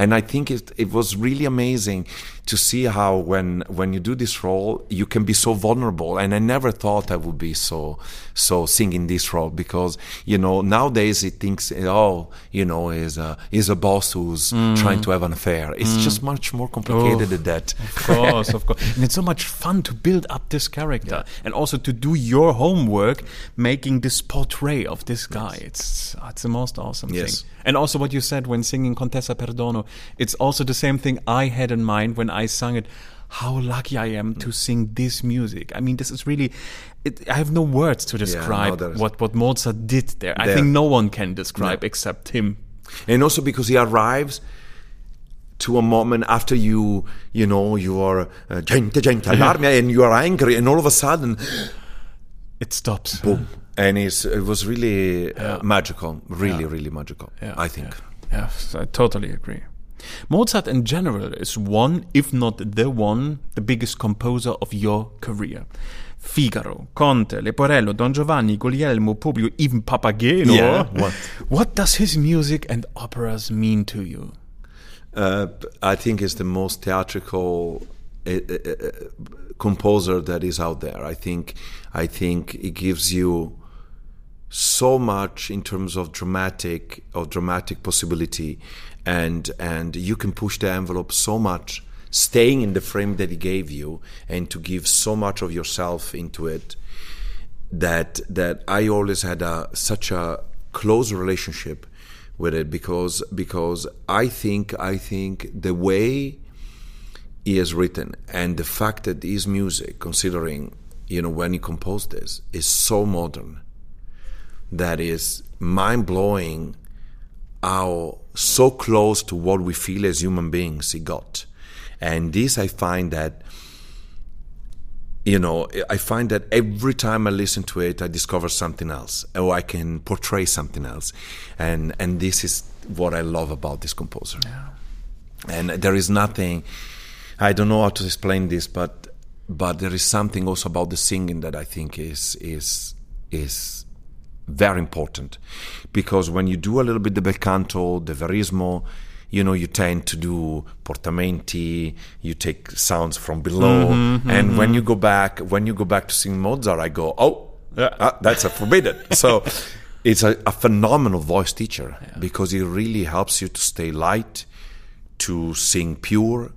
And I think it, it was really amazing to see how when when you do this role you can be so vulnerable. And I never thought I would be so so singing this role because you know nowadays it thinks oh you know is a is a boss who's mm. trying to have an affair. It's mm. just much more complicated Oh. than that. Of course, of course. And it's so much fun to build up this character and also to do your homework making this portray of this guy. It's uh, it's the most awesome Yes. thing. And also what you said when singing Contessa Perdono, it's also the same thing I had in mind when I sung it. How lucky I am to sing this music. I mean, this is really, it, I have no words to describe there's- what, what Mozart did there. I think no one can describe No. except him. and also because he arrives to a moment after you you know you are uh, gente gente allarme and you are angry and all of a sudden It stops. boom and it's, it was really uh, magical, really, Yeah. really magical. Yeah, I think. Yeah. Yes, I totally agree. Mozart in general is one, if not the one, the biggest composer of your career. Figaro, Conte, Leporello, Don Giovanni, Guglielmo, Publio, even Papageno. Yeah, what? What does his music and operas mean to you? Uh, I think is the most theatrical uh, uh, uh, composer that is out there. I think I think it gives you so much in terms of dramatic of dramatic possibility, and and you can push the envelope so much, staying in the frame that he gave you, and to give so much of yourself into it that that I always had a such a close relationship with it because because I think I think the way he has written and the fact that his music, considering you know when he composed this, is so modern that is mind blowing how so close to what we feel as human beings he got. And this I find that you know, I find that every time I listen to it, I discover something else, or I can portray something else, and and this is what I love about this composer. And there is nothing, I don't know how to explain this, but but there is something also about the singing that I think is is is very important, because when you do a little bit the bel canto, the verismo, you know, you tend to do portamenti, you take sounds from below, and when you go back, when you go back to sing Mozart, I go, oh, ah, that's a forbidden. so it's a, a phenomenal voice teacher because it really helps you to stay light, to sing pure,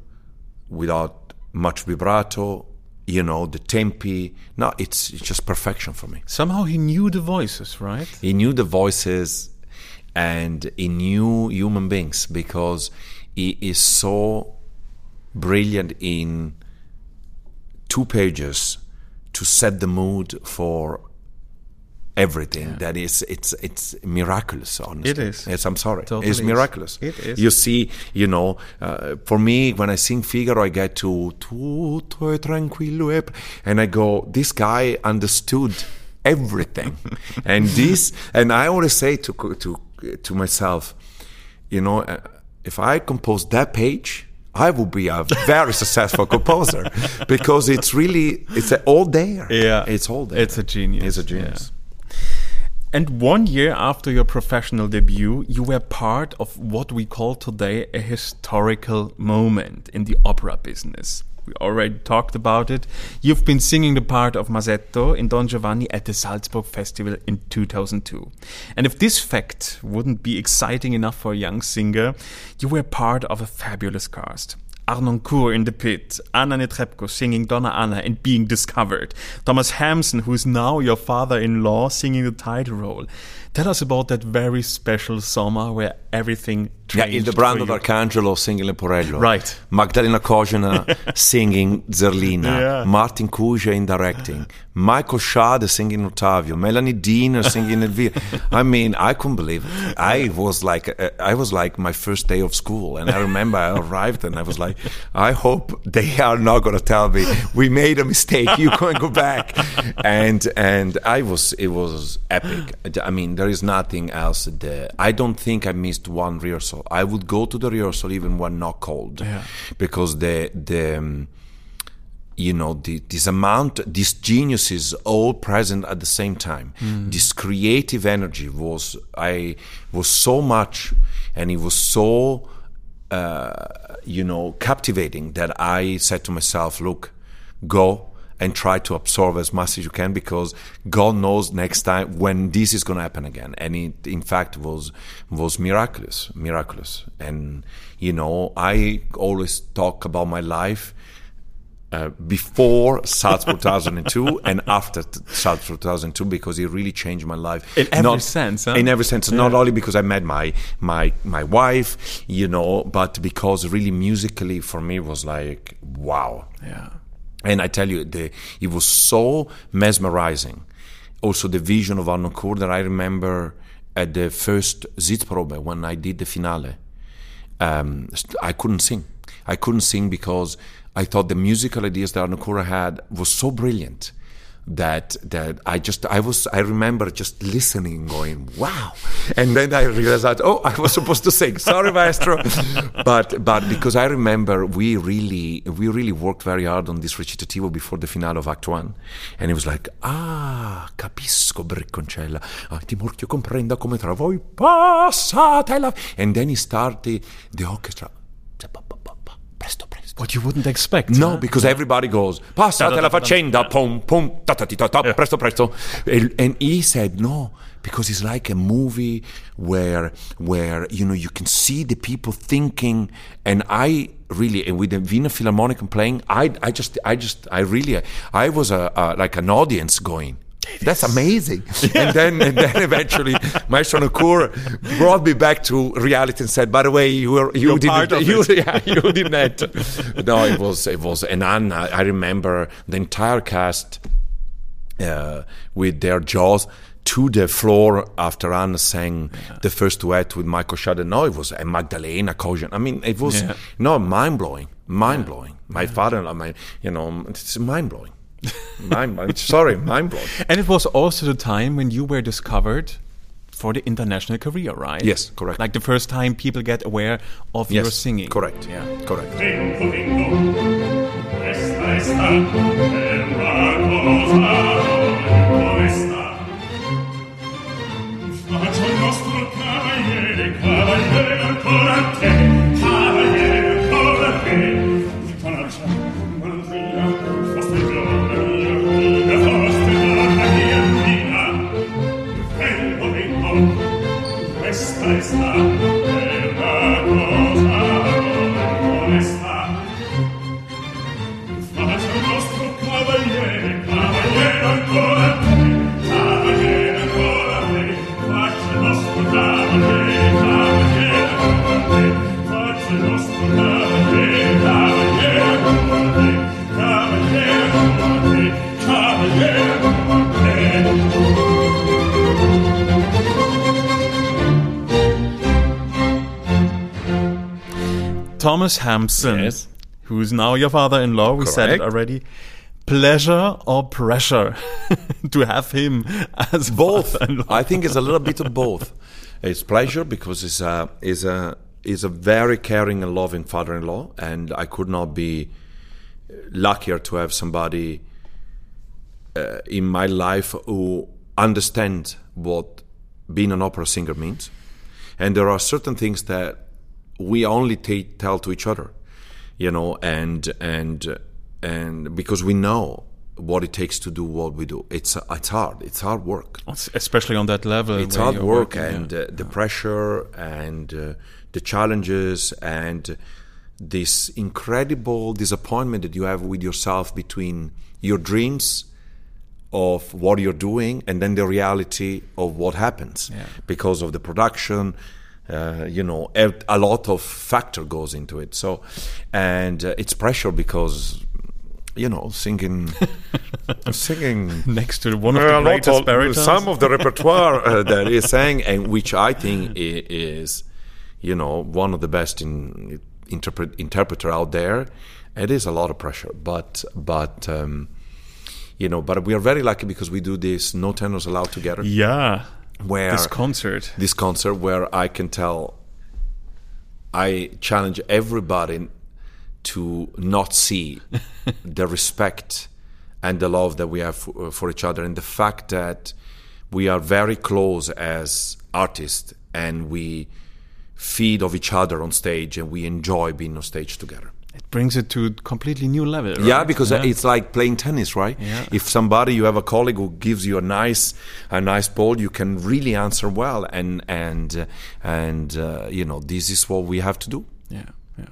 without much vibrato. You know the tempi. No, it's, it's just perfection for me. Somehow he knew the voices, right? He knew the voices and he knew human beings because he is so brilliant in two pages to set the mood for everything that is it's it's miraculous honestly It is. yes i'm sorry Totally it's is. miraculous It is. you see you know uh, for me when i sing figaro i get to tutto è tranquillo e p-" and i go this guy understood everything and this and i always say to to to myself you know uh, if i compose that page I would be a very successful composer because it's really it's all there. Yeah, it's all there. It's a genius. It's a genius. And one year after your professional debut, you were part of what we call today a historical moment in the opera business. We already talked about it. You've been singing the part of Masetto in Don Giovanni at the Salzburg Festival in 2002. And if this fact wouldn't be exciting enough for a young singer, you were part of a fabulous cast. Harnoncourt in the pit, Anna Netrebko singing Donna Anna and being discovered, Thomas Hampson, who is now your father-in-law, singing the title role. Tell us about that very special summer where everything Yeah, changed. for you. d'Arcangelo singing Leporello. Right. Magdalena Kožená singing Zerlina. Yeah. Martin Kušej in directing. Michael Schade singing Ottavio. Melanie Diener singing Elvira. I mean, I couldn't believe it. I was like, uh, I was like my first day of school, and I remember I arrived and I was like, I hope they are not going to tell me we made a mistake. You can't go back. And and I was, it was epic. I mean, there is nothing else there. I don't think I missed one rehearsal. I would go to the rehearsal even when not called, Yeah. because the the. um, you know the, this amount these geniuses all present at the same time this creative energy was i was so much and it was so uh, you know captivating that i said to myself look go and try to absorb as much as you can because god knows next time when this is going to happen again and it in fact was was miraculous miraculous and you know i always talk about my life uh, before Salzburg 2002 and after t- Salzburg 2002 because it really changed my life In every sense, huh? In every sense, not only because I met my my my wife, you know, but because really musically for me it was like wow. Yeah. And I tell you, the, it was so mesmerizing. Also, the vision of Arno that I remember at the first Sitzprobe when I did the finale. Um, I couldn't sing. I couldn't sing because I thought the musical ideas that Arno had was so brilliant that that I just I was I remember just listening, going wow, and then I realized that oh I was supposed to sing. Sorry, maestro, but but because I remember we really we really worked very hard on this recitativo before the finale of Act One, and it was like ah capisco Bricconcella, ah, Timurchio comprenda come tra voi passate la, and then he started the orchestra. Presto, presto. What you wouldn't expect. No, huh? because everybody goes, passate la faccenda, pom, pom, ta ta ti ta ta, presto, presto. And, and he said, no, because it's like a movie where, where, you know, you can see the people thinking, and I really, and with the Wiener Philharmonic playing, I, I just, I just, I really, I was a, a like an audience going, that's amazing. And then and then eventually Maestro Harnoncourt brought me back to reality and said, by the way, you were you You're didn't of you, it." yeah, you didn't No, it was it was and Anna, I remember the entire cast uh, with their jaws to the floor after Anna sang the first duet with Michael Schade. No, it was and Magdalena Kojin. I mean, it was Yeah. no mind blowing, mind blowing. My father-in-law, my you know, it's mind blowing. Mind, I'm sorry, mind blowing. And it was also the time when you were discovered for the international career, right? Yes, correct. Like the first time people get aware of your singing. correct. Yeah. Correct. Sta, una cosa, Thomas Hampson, Yes. who's now your father-in-law. We said it already. Pleasure or pressure to have him as both. I think it's a little bit of both. It's pleasure because he's a he's a he's a very caring and loving father-in-law, and I could not be luckier to have somebody uh, in my life who understands what being an opera singer means. And there are certain things that we only t- tell to each other, you know, and and and because we know what it takes to do what we do. It's it's hard. It's hard work. especially on that level. It's hard work working, and yeah. uh, the pressure and uh, the challenges and this incredible disappointment that you have with yourself between your dreams of what you're doing and then the reality of what happens Yeah. because of the production uh, you know a lot of factor goes into it so and uh, it's pressure because you know singing singing next to one of the greatest baritons. Some of the repertoire uh, that he sang, and which I think is, you know, one of the best in interpret interpreter out there. It is a lot of pressure, but but um, you know, but we are very lucky because we do this no tenors allowed together. yeah, Where this concert. this concert where I can tell I challenge everybody to not see the respect and the love that we have for, uh, for each other and the fact that we are very close as artists and we feed of each other on stage and we enjoy being on stage together. It brings it to a completely new level. Right? Yeah, because it's like playing tennis, right? Yeah. If somebody you have a colleague who gives you a nice a nice ball, you can really answer well, and and uh, and uh, you know this is what we have to do. Yeah, yeah.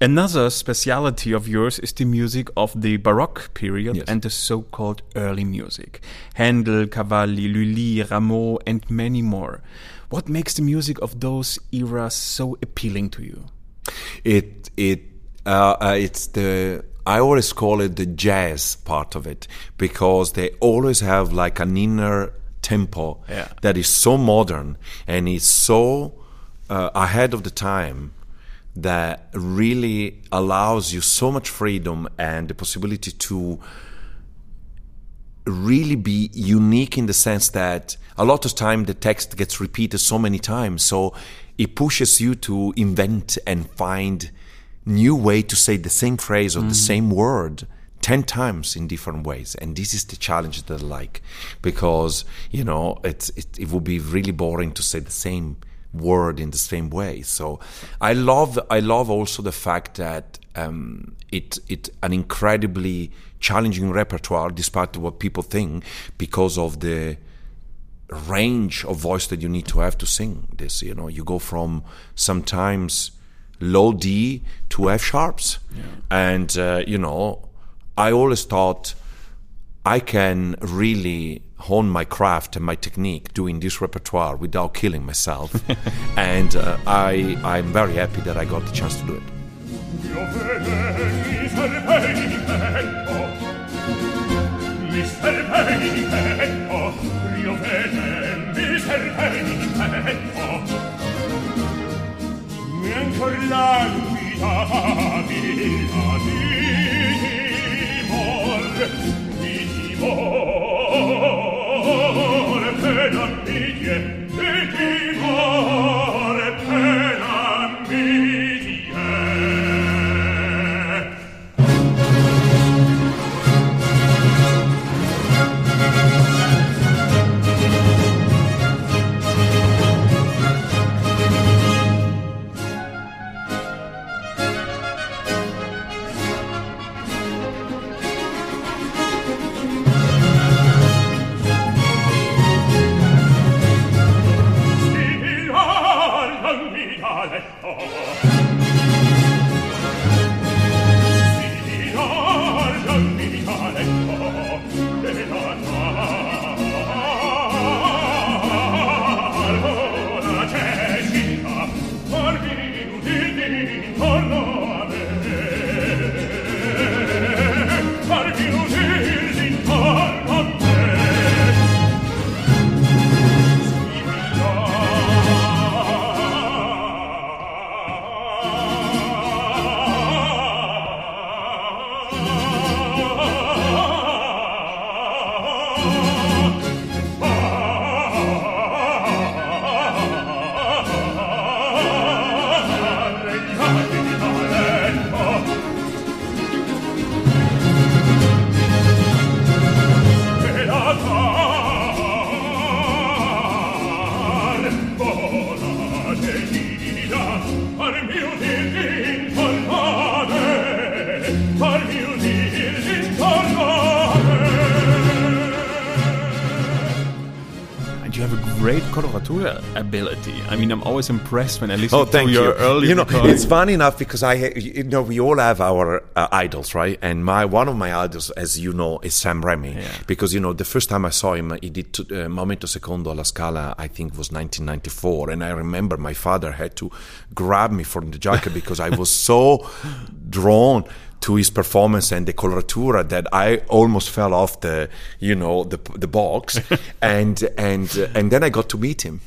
Another speciality of yours is the music of the Baroque period Yes. and the so-called early music. Handel, Cavalli, Lully, Rameau, and many more. What makes the music of those eras so appealing to you? It it uh, uh, it's the I always call it the jazz part of it because they always have like an inner tempo Yeah. that is so modern and is so uh, ahead of the time that really allows you so much freedom and the possibility to really be unique in the sense that a lot of time the text gets repeated so many times so it pushes you to invent and find new way to say the same phrase or the same word 10 times in different ways. And this is the challenge that i like because you know it's, it, it would be really boring to say the same word in the same way. So i love i love also the fact that um, it it an incredibly challenging repertoire despite what people think because of the range of voice that you need to have to sing this you know. You go from sometimes low d to f sharps and uh, you know i always thought i can really hone my craft and my technique doing this repertoire without killing myself. And uh, i i'm very happy that i got the chance to do it ancor languida vita di timor, di timor. I mean, I'm always impressed when I listen Oh, to thank your you. early you know, recording. it's funny enough because I, you know, we all have our uh, idols, right? And my one of my idols, as you know, is Sam Ramey. Yeah. Because you know, the first time I saw him, he did uh, Maometto Secondo alla Scala. I think was 1994, and I remember my father had to grab me from the jacket because I was so drawn to his performance and the coloratura that I almost fell off the, you know, the the box, and and and then I got to meet him.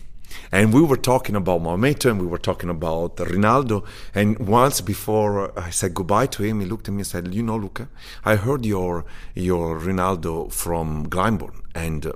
And we were talking about Maometto and we were talking about Rinaldo. And once before I said goodbye to him, he looked at me and said, You know, Luca, I heard your your Rinaldo from Glyndebourne. And uh,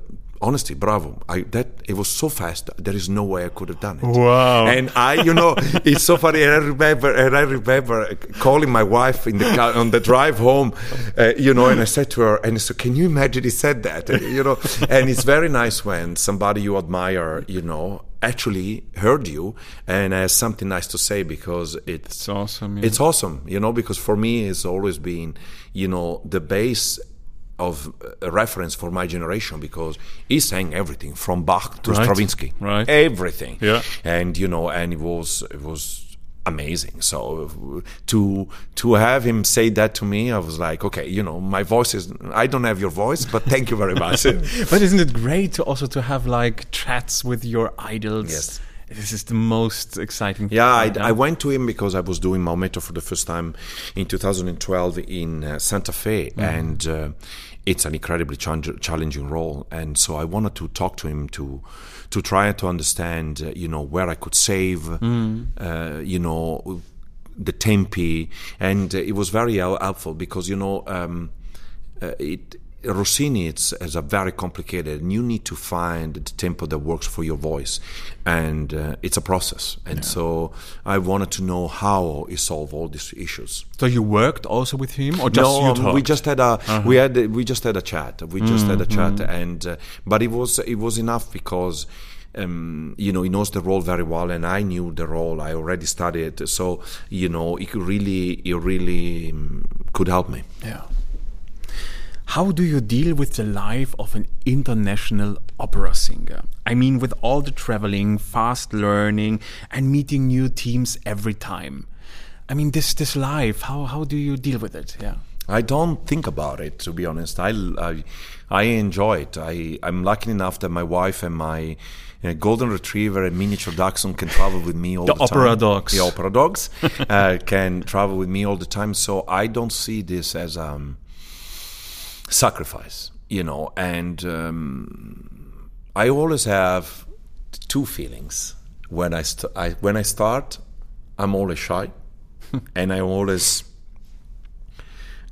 honestly, bravo. I, that It was so fast, there is no way I could have done it. Wow. And I, you know, it's so funny. And I remember, and I remember calling my wife in the car on the drive home, uh, you know, and I said to her, and so can you imagine he said that, Uh, you know? And it's very nice when somebody you admire, you know, actually heard you and has something nice to say because it's It's awesome. yeah. it's awesome, you know, because for me it's always been, you know, the base of uh, a reference for my generation because he sang everything from Bach to Right, Stravinsky, right. Everything, Yeah. and you know, and it was it was amazing. So to to have him say that to me, I was like, okay, you know, my voice is I don't have your voice, but thank you very much. But isn't it great to also to have like chats with your idols? Yes. This is the most exciting. Yeah, I. I went to him because I was doing Maometto for the first time in 2012 in uh, Santa Fe, and uh, it's an incredibly challenging role. And so I wanted to talk to him to to try to understand, uh, you know, where I could save, uh, you know, the tempi, and uh, it was very helpful because you know. Um, uh, it Rossini it's is a very complicated, and you need to find the tempo that works for your voice, and uh, it's a process. And so I wanted to know how he solved all these issues. So you worked also with him, or just no, um, we just had a we had we just had a chat. We just had a chat, and uh, but it was it was enough because. Um, you know, he knows the role very well, and I knew the role. I already studied, so you know, he could really, he really um, could help me. Yeah. How do you deal with the life of an international opera singer? I mean, with all the traveling, fast learning, and meeting new teams every time. I mean, this this life. How how do you deal with it? Yeah. I don't think about it to be honest. I, I, I enjoy it. I, I'm lucky enough that my wife and my uh, golden retriever and miniature dachshund can travel with me all The the, time. opera dogs. The opera dogs uh, can travel with me all the time. So I don't see this as um, sacrifice, you know. And um, I always have two feelings when I, st- I when I start. I'm always shy, and I always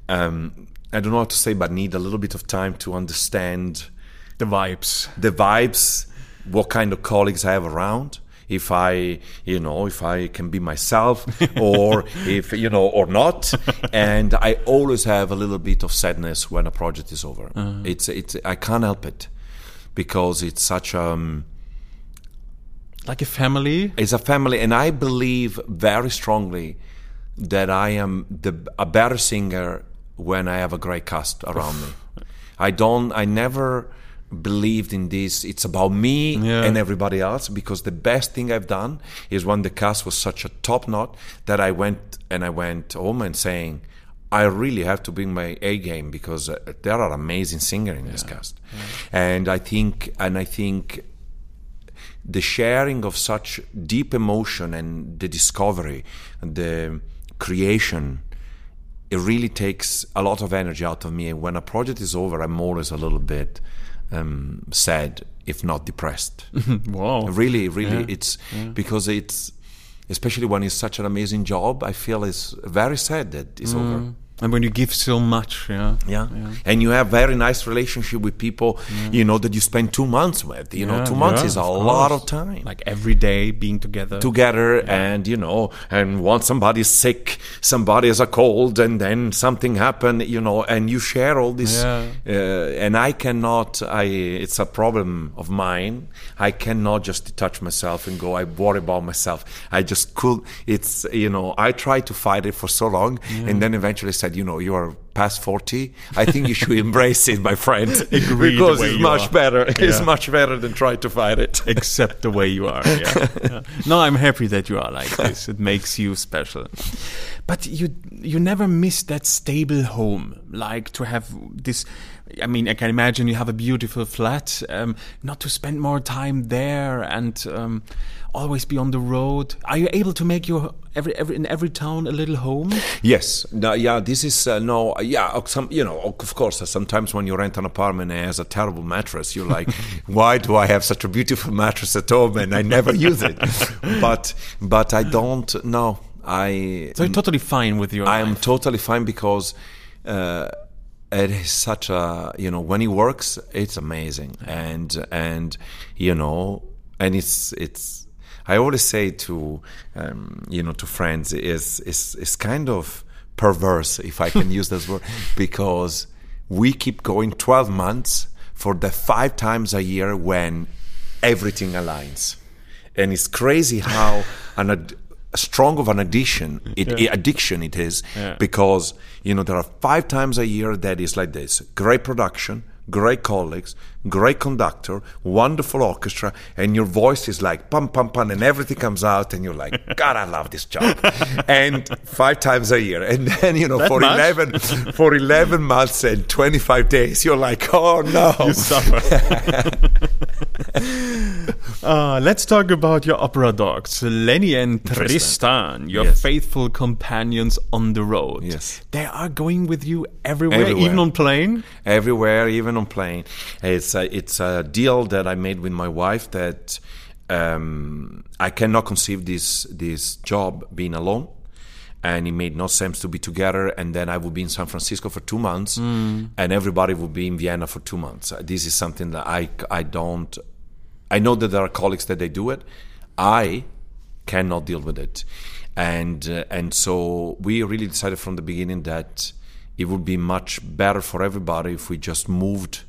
um, I don't know how to say, but need a little bit of time to understand The vibes. the vibes, what kind of colleagues I have around. If I, you know, if I can be myself, or if you know, or not, and I always have a little bit of sadness when a project is over. It's, it's, I can't help it because it's such um, Like a family. it's a family, and I believe very strongly that I am the a better singer when I have a great cast around me. I don't. I never believed in this. It's about me Yeah. and everybody else because the best thing I've done is when the cast was such a top knot that I went and I went home and saying. I really have to bring my A game because uh, there are amazing singers in this cast, and I think, and I think the sharing of such deep emotion and the discovery and the creation it really takes a lot of energy out of me and when a project is over i'm always a little bit um, sad if not depressed. Wow. really really it's because it's especially when it's such an amazing job i feel it's very sad that it's over And when you give so much, yeah. yeah. and you have very nice relationship with people you know that you spend two months with you know two months yeah, is a of lot of time Like every day being together. together and you know and once somebody's sick somebody has a cold and then something happened you know and you share all this Yeah. uh, and i cannot i it's a problem of mine i cannot just detach myself and go i worry about myself i just could it's you know i tried to fight it for so long and then eventually said you know you are past 40 i think you should embrace it my friend Agree because it's much are. better it's much better than try to fight it Except the way you are. Yeah. yeah. No, I'm happy that you are like this. It makes you special. But you you never miss that stable home, like to have this. I mean, I can imagine you have a beautiful flat. Um, not to spend more time there and um, always be on the road. Are you able to make your every every in every town a little home? Yes, no, yeah, this is uh, no, yeah. uh, Some, you know, of course. uh, Sometimes when you rent an apartment and it has a terrible mattress, you're like, "Why do I have such a beautiful mattress at home and I never use it?" But, but I don't. No, I. So you're totally fine with your. I am totally fine because uh, it is such a you know when it works, it's amazing, and and you know, and it's it's. I always say to um, you know to friends is is is kind of perverse if I can use this word because we keep going twelve months for the five times a year when everything aligns, and it's crazy how an ad- strong of an addiction it, addiction it is Yeah. because you know there are five times a year that is like this. Great production great colleagues great conductor wonderful orchestra and your voice is like pum pum pum and everything comes out and you're like god i love this job and five times a year and then you know That for much? 11 for 11 months and 25 days you're like oh no You suffer. uh, let's talk about your opera dogs, Lenny and Tristan, your Yes. faithful companions on the road. Yes. They are going with you everywhere, Everywhere. even on plane. everywhere, even on It's a, it's a deal that I made with my wife that um, I cannot conceive this this job being alone. and it made no sense to be together. And then I would be in San Francisco for two months, Mm. and everybody would be in Vienna for two months. Uh, This is something that I I don't. I know that there are colleagues that they do it. I cannot deal with it, and uh, and so we really decided from the beginning that it would be much better for everybody if we just moved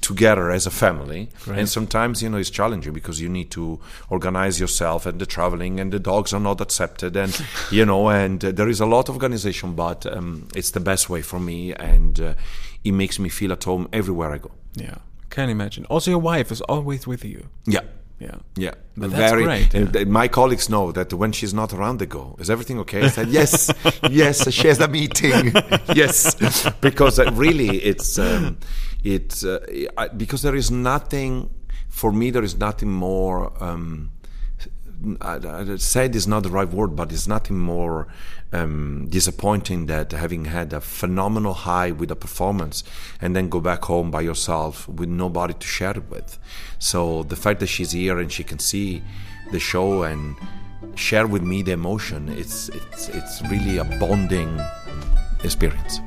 together as a family. And sometimes you know it's challenging because you need to organize yourself and the traveling and the dogs are not accepted and you know and uh, there is a lot of organization but um, it's the best way for me and uh, it makes me feel at home everywhere i go. Yeah, can imagine. Also, your wife is always with you. yeah Yeah. yeah, But that's great, yeah. th- my colleagues know that when she's not around, they go, "Is everything okay?" I said, "Yes, yes, she has a meeting." yes, because uh, really, it's um, it's uh, I, because there is nothing for me. There is nothing more. Um, I, I, sad is not the right word, but it's nothing more um, disappointing that having had a phenomenal high with a performance and then go back home by yourself with nobody to share it with. So the fact that she's here and she can see the show and share with me the emotion, it's it's it's really a bonding experience.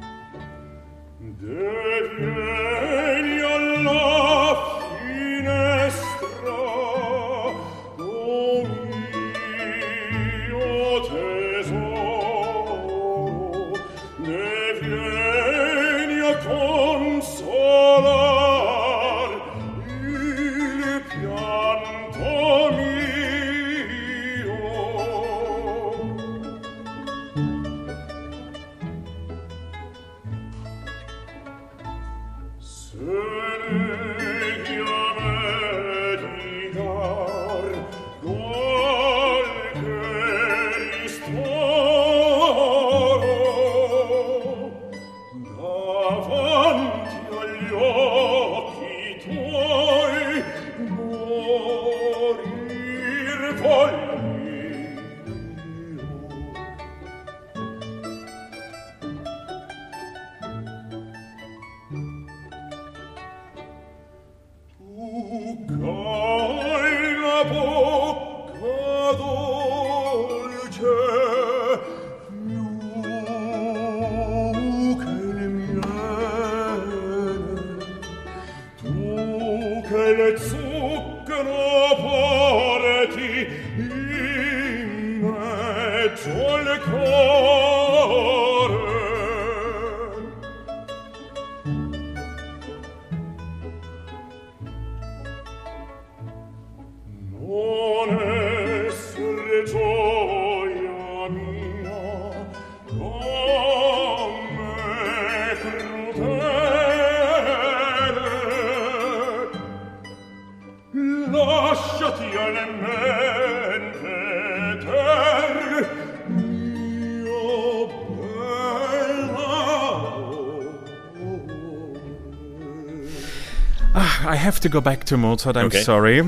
Have to go back to Mozart. I'm Okay. sorry.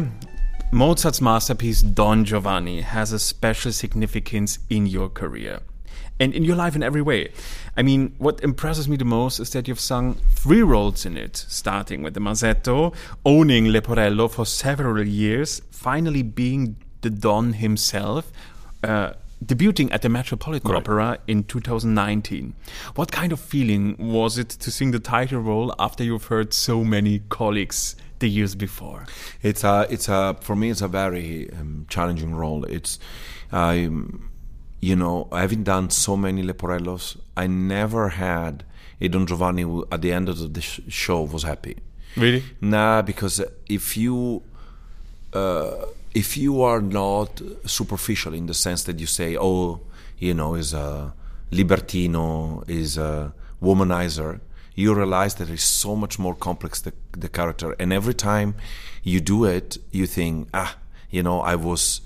Mozart's masterpiece Don Giovanni has a special significance in your career and in your life in every way. I mean, what impresses me the most is that you've sung three roles in it, starting with the Masetto, owning Leporello for several years, finally being the Don himself, uh, debuting at the Metropolitan Opera in 2019. What kind of feeling was it to sing the title role after you've heard so many colleagues the years before? It's a, it's a, for me, it's a very um, challenging role. It's, I, um, you know, having done so many Leporellos, I never had a Don Giovanni who, at the end of the sh- show was happy. Really? Nah, because if you uh, if you are not superficial in the sense that you say, oh, you know, is a libertino, is a womanizer, you realize that it's so much more complex the, the character, and every time you do it, you think, ah, you know, I was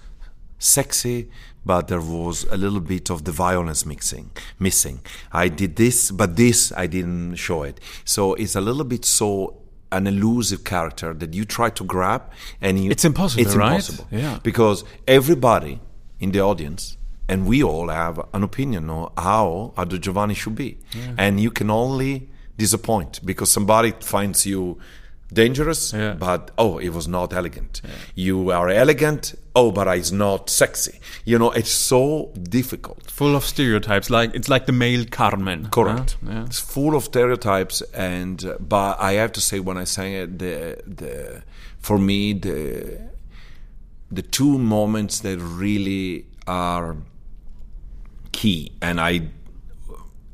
sexy, but there was a little bit of the violence mixing missing. I did this, but this I didn't show it. So it's a little bit so an elusive character that you try to grab and you, It's impossible, It's right? impossible. Yeah. Because everybody in the audience and we all have an opinion on how Ado Giovanni should be. And you can only disappoint because somebody finds you dangerous, Yeah. but oh, it was not elegant. You are elegant, oh, but it's not sexy. You know, it's so difficult. Full of stereotypes. Like it's like the male Carmen. Correct. Yeah. It's full of stereotypes, and uh, but I have to say, when I sang it, the the for me the the two moments that really are key, and I,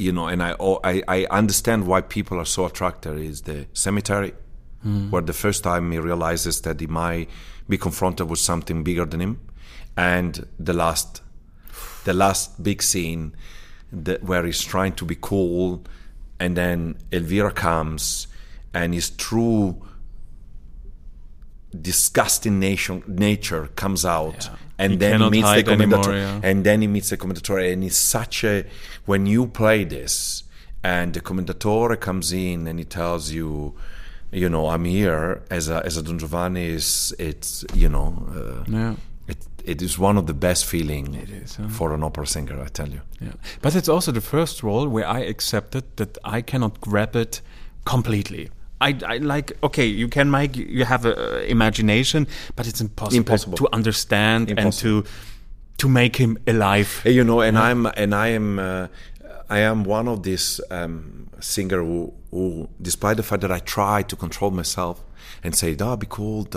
you know, and I oh, I, I understand why people are so attracted is the cemetery, hmm. where the first time he realizes that he might be confronted with something bigger than him, and the last the last big scene that where he's trying to be cool and then Elvira comes and his true disgusting nation, nature comes out Yeah. And He then he meets the Commendatore and then he meets the Commendatore and it's such a when you play this and the Commendatore comes in and he tells you you know I'm here as a as a Don Giovanni is it's you know uh, Yeah. it, it is one of the best feeling is, huh? for an opera singer, I tell you. Yeah. But it's also the first role where I accepted that I cannot grab it completely. I, I like okay, you can make you have a imagination, but it's impossible, Impossible. to understand Impossible. and to to make him alive. You know, and I'm and I am uh, I am one of these um, singer who, who, despite the fact that I try to control myself and say, "Oh, be cool,"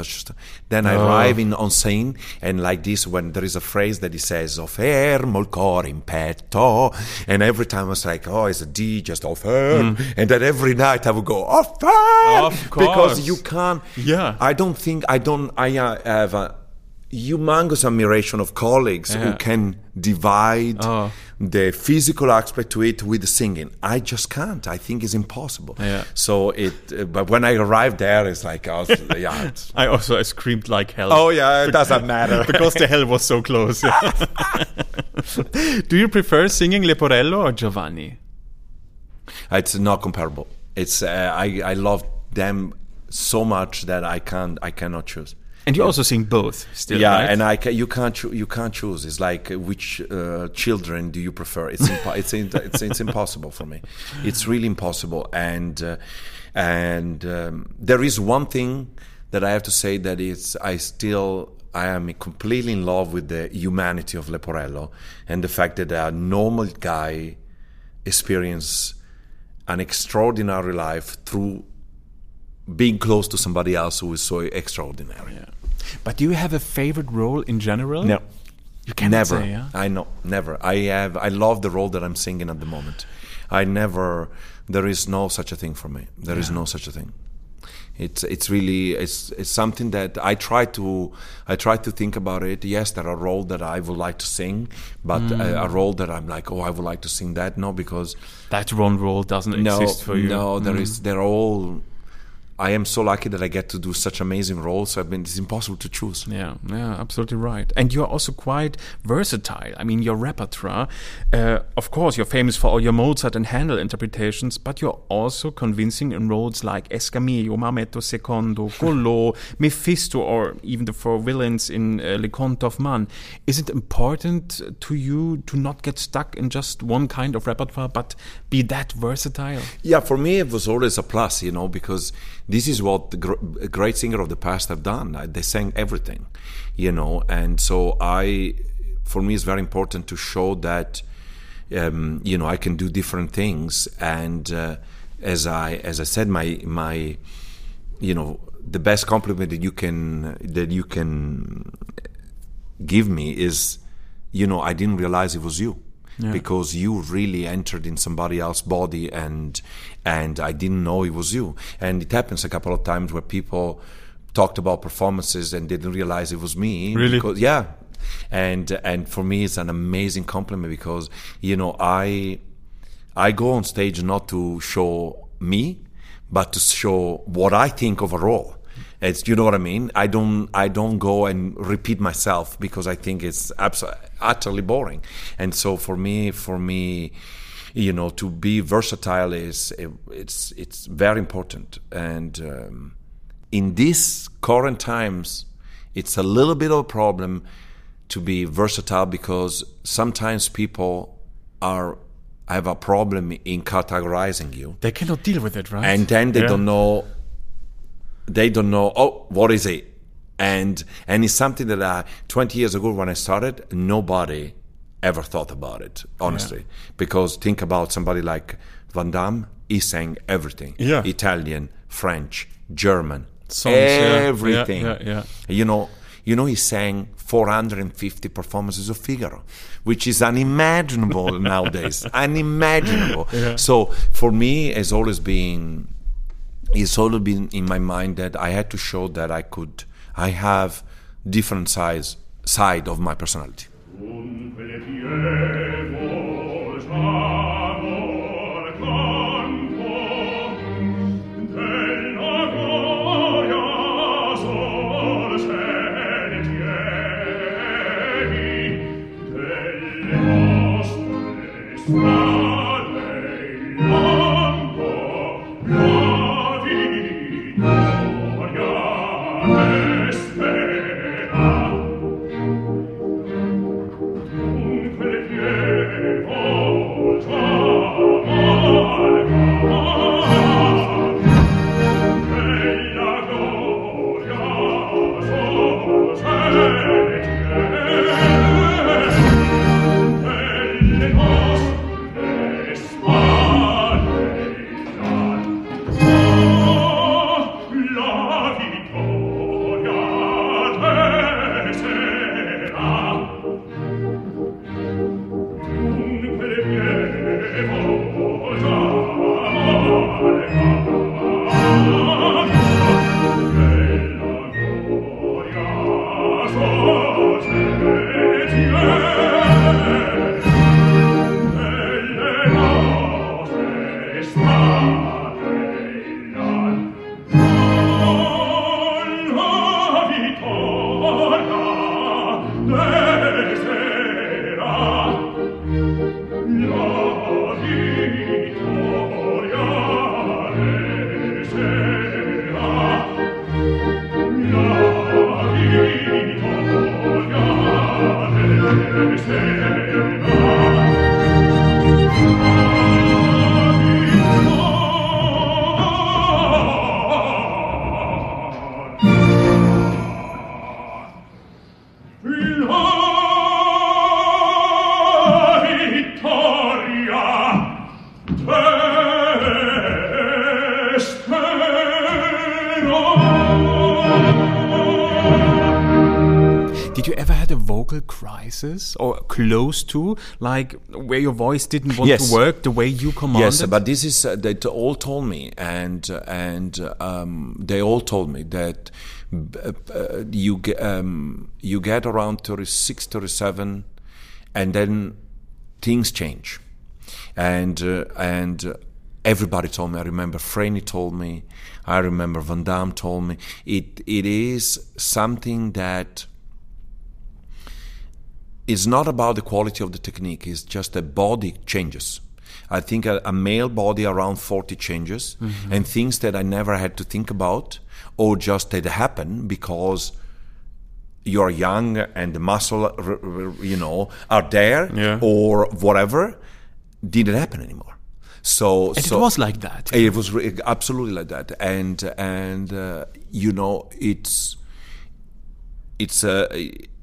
then I Oh. arrive in on scene and like this when there is a phrase that he says, "Ho fermo il cor in petto," and every time I was like, "Oh, it's a D, just "ho ferm," and then every night I would go, "Oh, ferm," Of because you can't. Yeah. I don't think I don't. I uh, have a humongous admiration of colleagues who can divide Oh. the physical aspect to it with the singing. I just can't. I think it's impossible. Yeah. So it. Uh, but when I arrived there, it's like, I was, yeah. It's, I also I screamed like hell. oh yeah, it doesn't matter. because the hell was so close. Do you prefer singing Leporello or Giovanni? it's not comparable. It's. Uh, I I love them so much that I can't. I cannot choose. And you also sing both still, yeah, right? and I ca- you can't you can't choose. It's like uh, which uh, children do you prefer? It's it's, in- it's it's impossible for me. It's really impossible. And uh, and um, there is one thing that I have to say that it's I still I am completely in love with the humanity of Leporello and the fact that a normal guy experience an extraordinary life through being close to somebody else who is so extraordinary. Yeah. But do you have a favorite role in general? No. You cannot never. say, yeah? I know, never. I have. I love the role that I'm singing at the moment. I never. There is no such a thing for me. There is no such a thing. It's it's really it's it's something that I try to I try to think about it. Yes, there are roles that I would like to sing, but Mm. a, a role that I'm like, oh, I would like to sing that. No, because That one role doesn't no, exist for you. no, there Mm. is. They're all. I am so lucky that I get to do such amazing roles. So I mean, it's impossible to choose. Yeah, yeah, absolutely right. And you're also quite versatile. I mean, your repertoire, uh, of course, you're famous for all your Mozart and Handel interpretations, but you're also convincing in roles like Escamillo, Maometto II, Collot, Mephisto, or even the four villains in uh, Les Contes d'Hoffmann. Is it important to you to not get stuck in just one kind of repertoire, but be that versatile? Yeah, for me it was always a plus, you know, because this is what the gr- great singer of the past have done. Uh, They sang everything, you know, and so I, for me, it's very important to show that, um, you know, I can do different things. And uh, as I as I said, my my, you know, the best compliment that you can that you can give me is, you know, I didn't realize it was you because you really entered in somebody else's body and and I didn't know it was you. And it happens a couple of times where people talked about performances and didn't realize it was me. Really? Because, yeah. And and for me it's an amazing compliment because you know I I go on stage not to show me, but to show what I think of a role. It's you know what I mean. I don't I don't go and repeat myself because I think it's absolutely utterly boring. And so for me, for me, you know, to be versatile is it's it's very important. And um, in these current times, it's a little bit of a problem to be versatile because sometimes people are have a problem in categorizing you They cannot deal with it, right? and then they Yeah. don't know they don't know. Oh, what is it? And and it's something that I, 20 years ago when I started, nobody ever thought about it. Honestly, because think about somebody like Van Dam. He sang everything. Yeah. Italian, French, German, Songs, everything. Yeah, yeah, You know, you know, he sang 450 performances of Figaro, which is unimaginable nowadays. Unimaginable. So for me, it's always been, it's always been in my mind that I had to show that I could, I have different size side of my personality. Dunque close to, like where your voice didn't want Yes. to work the way you commanded? Yes, but this is uh, they all told me, and and um, they all told me that uh, you um, you get around 36, 37, and then things change, and uh, and. Uh, Everybody told me. I remember Franny told me. I remember Van Dam told me. It it is something that it's not about the quality of the technique, it's just the body changes. I think a, a male body around 40 changes and things that I never had to think about or just that happen because you're young and the muscle, you know, are there Yeah. or whatever didn't happen anymore. So, And so it was like that. it was re- absolutely like that, and and uh, you know it's it's uh,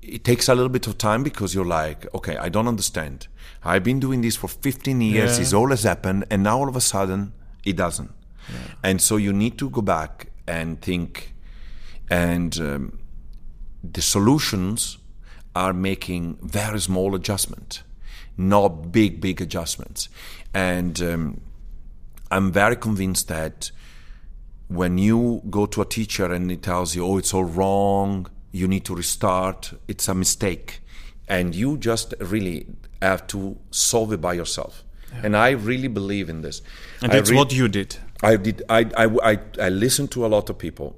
it takes a little bit of time because you're like, okay, I don't understand. I've been doing this for 15 years. Yeah. It's always happened, and now all of a sudden it doesn't. And so you need to go back and think, and um, the solutions are making very small adjustment, not big big adjustments, and. Um, I'm very convinced that when you go to a teacher and he tells you, oh, it's all wrong, you need to restart, it's a mistake. And you just really have to solve it by yourself. And I really believe in this. and that's re- what you did. I did. I, I, I, I listened to a lot of people,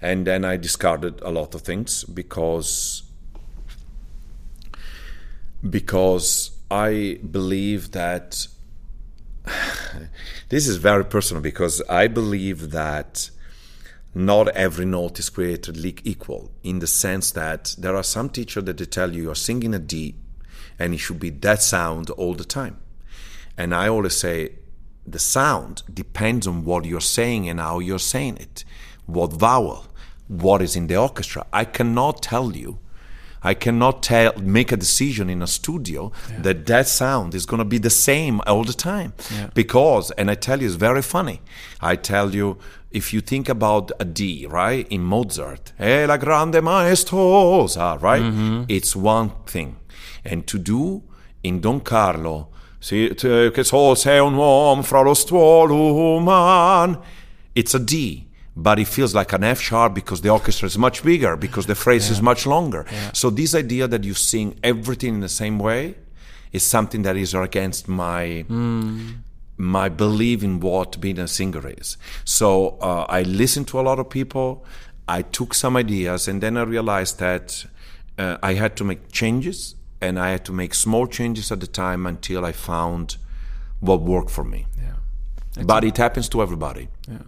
and then I discarded a lot of things because because I believe that this is very personal because I believe that not every note is created equal in the sense that there are some teachers that they tell you you're singing a D and it should be that sound all the time. And I always say the sound depends on what you're saying and how you're saying it. what vowel, what is in the orchestra. I cannot tell you. I cannot tell, make a decision in a studio yeah. that that sound is going to be the same all the time. Yeah. Because, and I tell you, it's very funny. I tell you, if you think about a D, right, in Mozart, eh, la grande maestosa, right, mm-hmm. it's one thing. And to do in Don Carlo, che so sei un uomo fra lo stuolo uman, it's a D but it feels like an F sharp because the orchestra is much bigger, because the phrase yeah. is much longer. Yeah. So this idea that you sing everything in the same way is something that is against my mm. My belief in what being a singer is. So uh, I listened to a lot of people. I took some ideas, and then I realized that uh, I had to make changes, and I had to make small changes at the time until I found what worked for me. Yeah. But it happens to everybody. Yeah.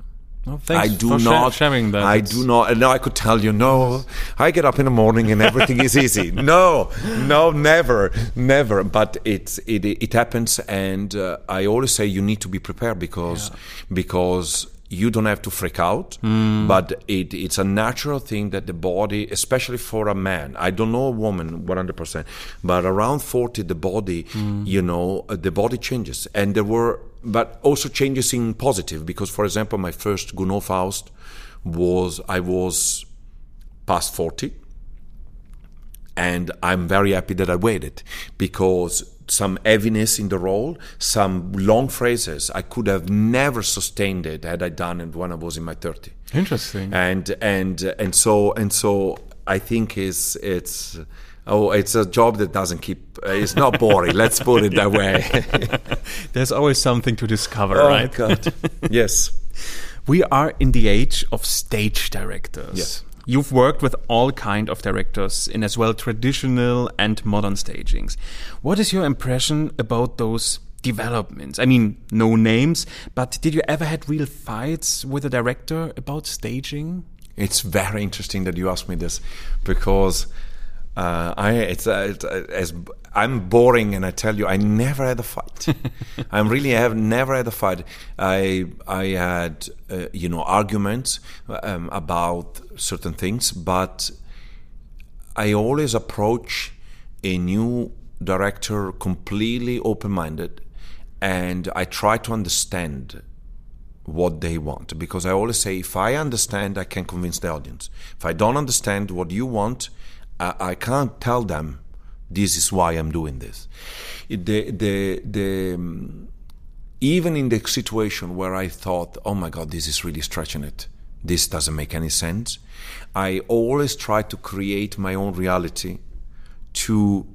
I do not sharing that. I do not. And now I could tell you. No, I get up in the morning and everything is easy. No, no, never, never. But it's it it happens, and uh, I always say you need to be prepared because yeah. because you don't have to freak out, mm. but it, it's a natural thing that the body, especially for a man, I don't know a woman 100%, but around 40, the body, mm. you know, uh, the body changes. And there were but also changes in positive because, for example, my first Gounod Faust was I was past 40 and I'm very happy that I waited because some heaviness in the role, some long phrases, I could have never sustained it had I done it when I was in my 30. Interesting. And and and so and so I think is it's oh, it's a job that doesn't keep. Uh, it's not boring. let's put it that way. There's always something to discover, oh, right? God. yes. We are in the age of stage directors. Yes. You've worked with all kind of directors in as well traditional and modern stagings. What is your impression about those developments? I mean, no names, but did you ever had real fights with a director about staging? It's very interesting that you ask me this because uh, I it's, uh, it's uh, as I'm boring, and I tell you, I never had a fight. I'm really I have never had a fight. I I had uh, you know arguments um, about certain things, but I always approach a new director completely open-minded, and I try to understand what they want because I always say if I understand, I can convince the audience. If I don't understand what you want I, I can't tell them this is why I'm doing this. The, the, the, um, even in the situation where I thought, oh my God, this is really stretching it, this doesn't make any sense, I always try to create my own reality to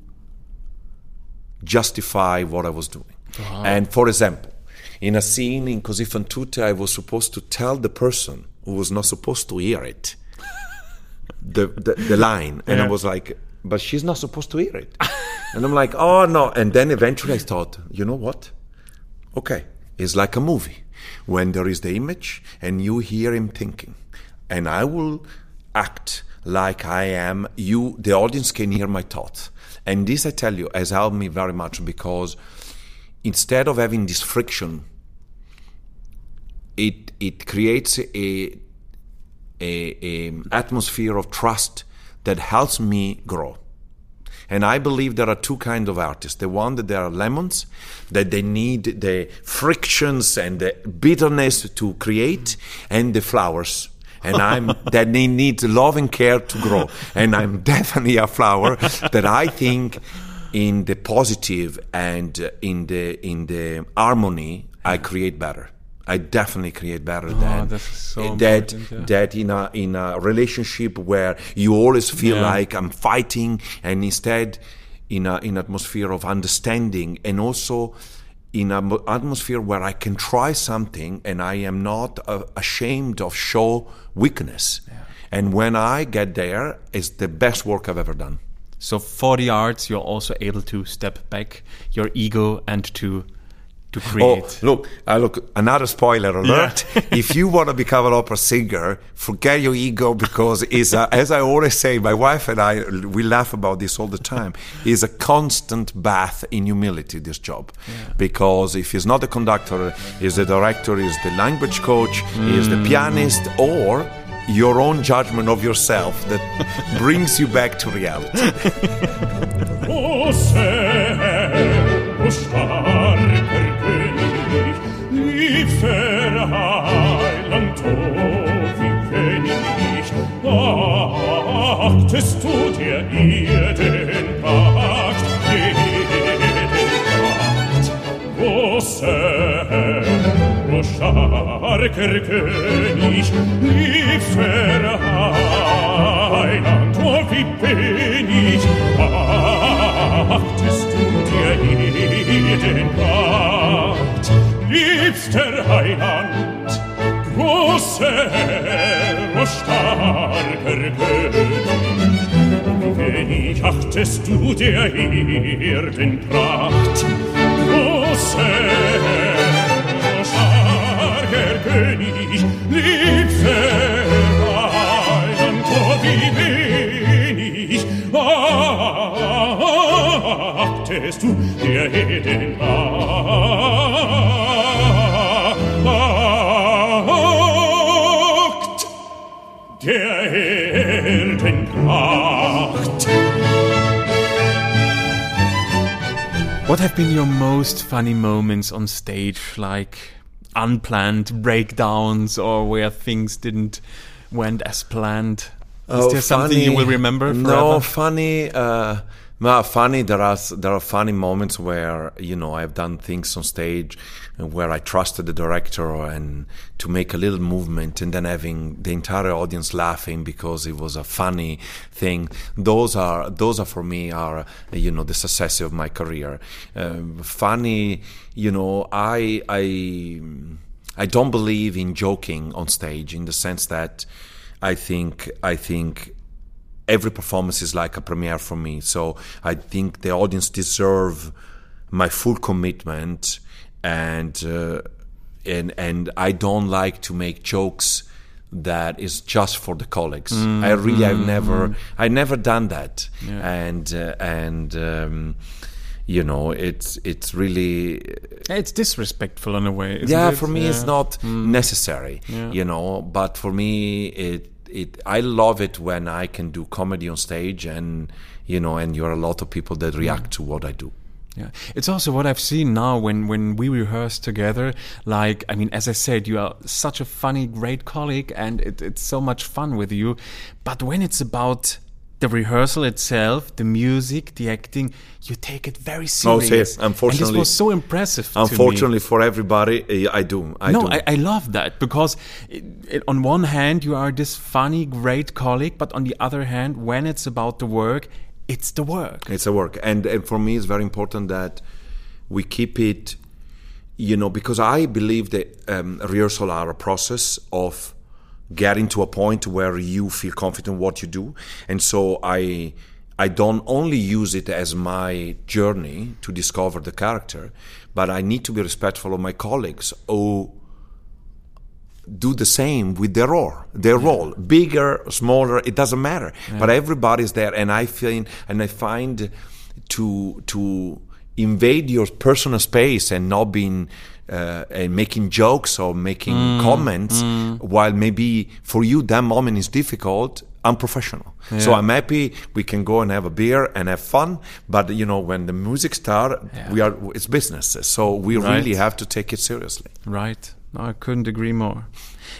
justify what I was doing. Uh-huh. And for example, in a scene in Così fan tutte, I was supposed to tell the person who was not supposed to hear it the, the, the line, and yeah. I was like, but she's not supposed to hear it. and I'm like, oh no. And then eventually I thought, you know what? Okay, it's like a movie when there is the image and you hear him thinking, and I will act like I am. You, the audience, can hear my thoughts, and this I tell you has helped me very much because instead of having this friction, it it creates a a, a atmosphere of trust that helps me grow. And I believe there are two kinds of artists. The one that there are lemons, that they need the frictions and the bitterness to create, and the flowers. And I'm that they need love and care to grow. And I'm definitely a flower that I think in the positive and uh, in the in the harmony I create better. I definitely create better oh, than so that yeah. that in a in a relationship where you always feel yeah. like I'm fighting and instead in a in atmosphere of understanding and also in an atmosphere where I can try something and I am not uh, ashamed of show weakness. Yeah. And when I get there, it's the best work I've ever done. So for the arts, you're also able to step back your ego and to to create. Oh, look, uh, look, another spoiler alert. Yeah. if you want to become an opera singer, forget your ego because it's a, as I always say, my wife and I, we laugh about this all the time, is a constant bath in humility, this job. Yeah. Because if he's not the conductor, he's the director, he's the language coach, mm. he's the pianist, or your own judgment of yourself that brings you back to reality. sie kenn ich nicht. Dachtest du dir ihr den Pakt, den Pakt? Großer Herr, o starker König, liefer Heiland, o wie bin ich? Dachtest du dir ihr den Pakt, liebster Heiland, Großer, o starker König, wenig achtest du der Erden Pracht. Großer, o starker König, liebste Wein, oh, wie wenig achtest ah, du der Erden Pracht. What have been your most funny moments on stage, like unplanned breakdowns or where things didn't went as planned? Is there something you will remember forever? Oh, No, funny. Uh, no, funny. There are there are funny moments where you know I've done things on stage where I trusted the director and to make a little movement and then having the entire audience laughing because it was a funny thing. Those are those are for me are you know the success of my career. Um, funny, you know, I I I don't believe in joking on stage in the sense that I think I think every performance is like a premiere for me. So I think the audience deserve my full commitment, and uh, and and I don't like to make jokes that is just for the colleagues. I really I've never I never done that, and uh, and. Um, you know, it's it's really It's disrespectful in a way. yeah it? for me it's Yeah. not necessary Yeah. you know but for me it it i love it when i can do comedy on stage and you know and you're a lot of people that react to what i do Yeah, it's also what I've seen now when when we rehearse together. Like, I mean, as I said, you are such a funny, great colleague, and it, it's so much fun with you. But when it's about the rehearsal itself, the music, the acting, you take it very No, serious. see, unfortunately- and this was so impressive. to me. unfortunately for everybody eh, i do i no, do I, I love that because it, it, on one hand you are this funny, great colleague, but on the other hand, when it's about the work, it's the work. It's a work, and, and for me, it's very important that we keep it. You know, because I believe that um, rehearsal are a process of getting to a point where you feel confident what you do, and so I. I don't only use it as my journey to discover the character, but I need to be respectful of my colleagues who do the same with their role. Their role, bigger, smaller, it doesn't matter. But everybody's there, and I feel and I find to to invade your personal space and not being uh, and making jokes or making comments while maybe for you that moment is difficult I'm unprofessional so i'm happy we can go and have a beer and have fun but you know when the music start we are it's business so we Right. really have to take it seriously Right. I couldn't agree more.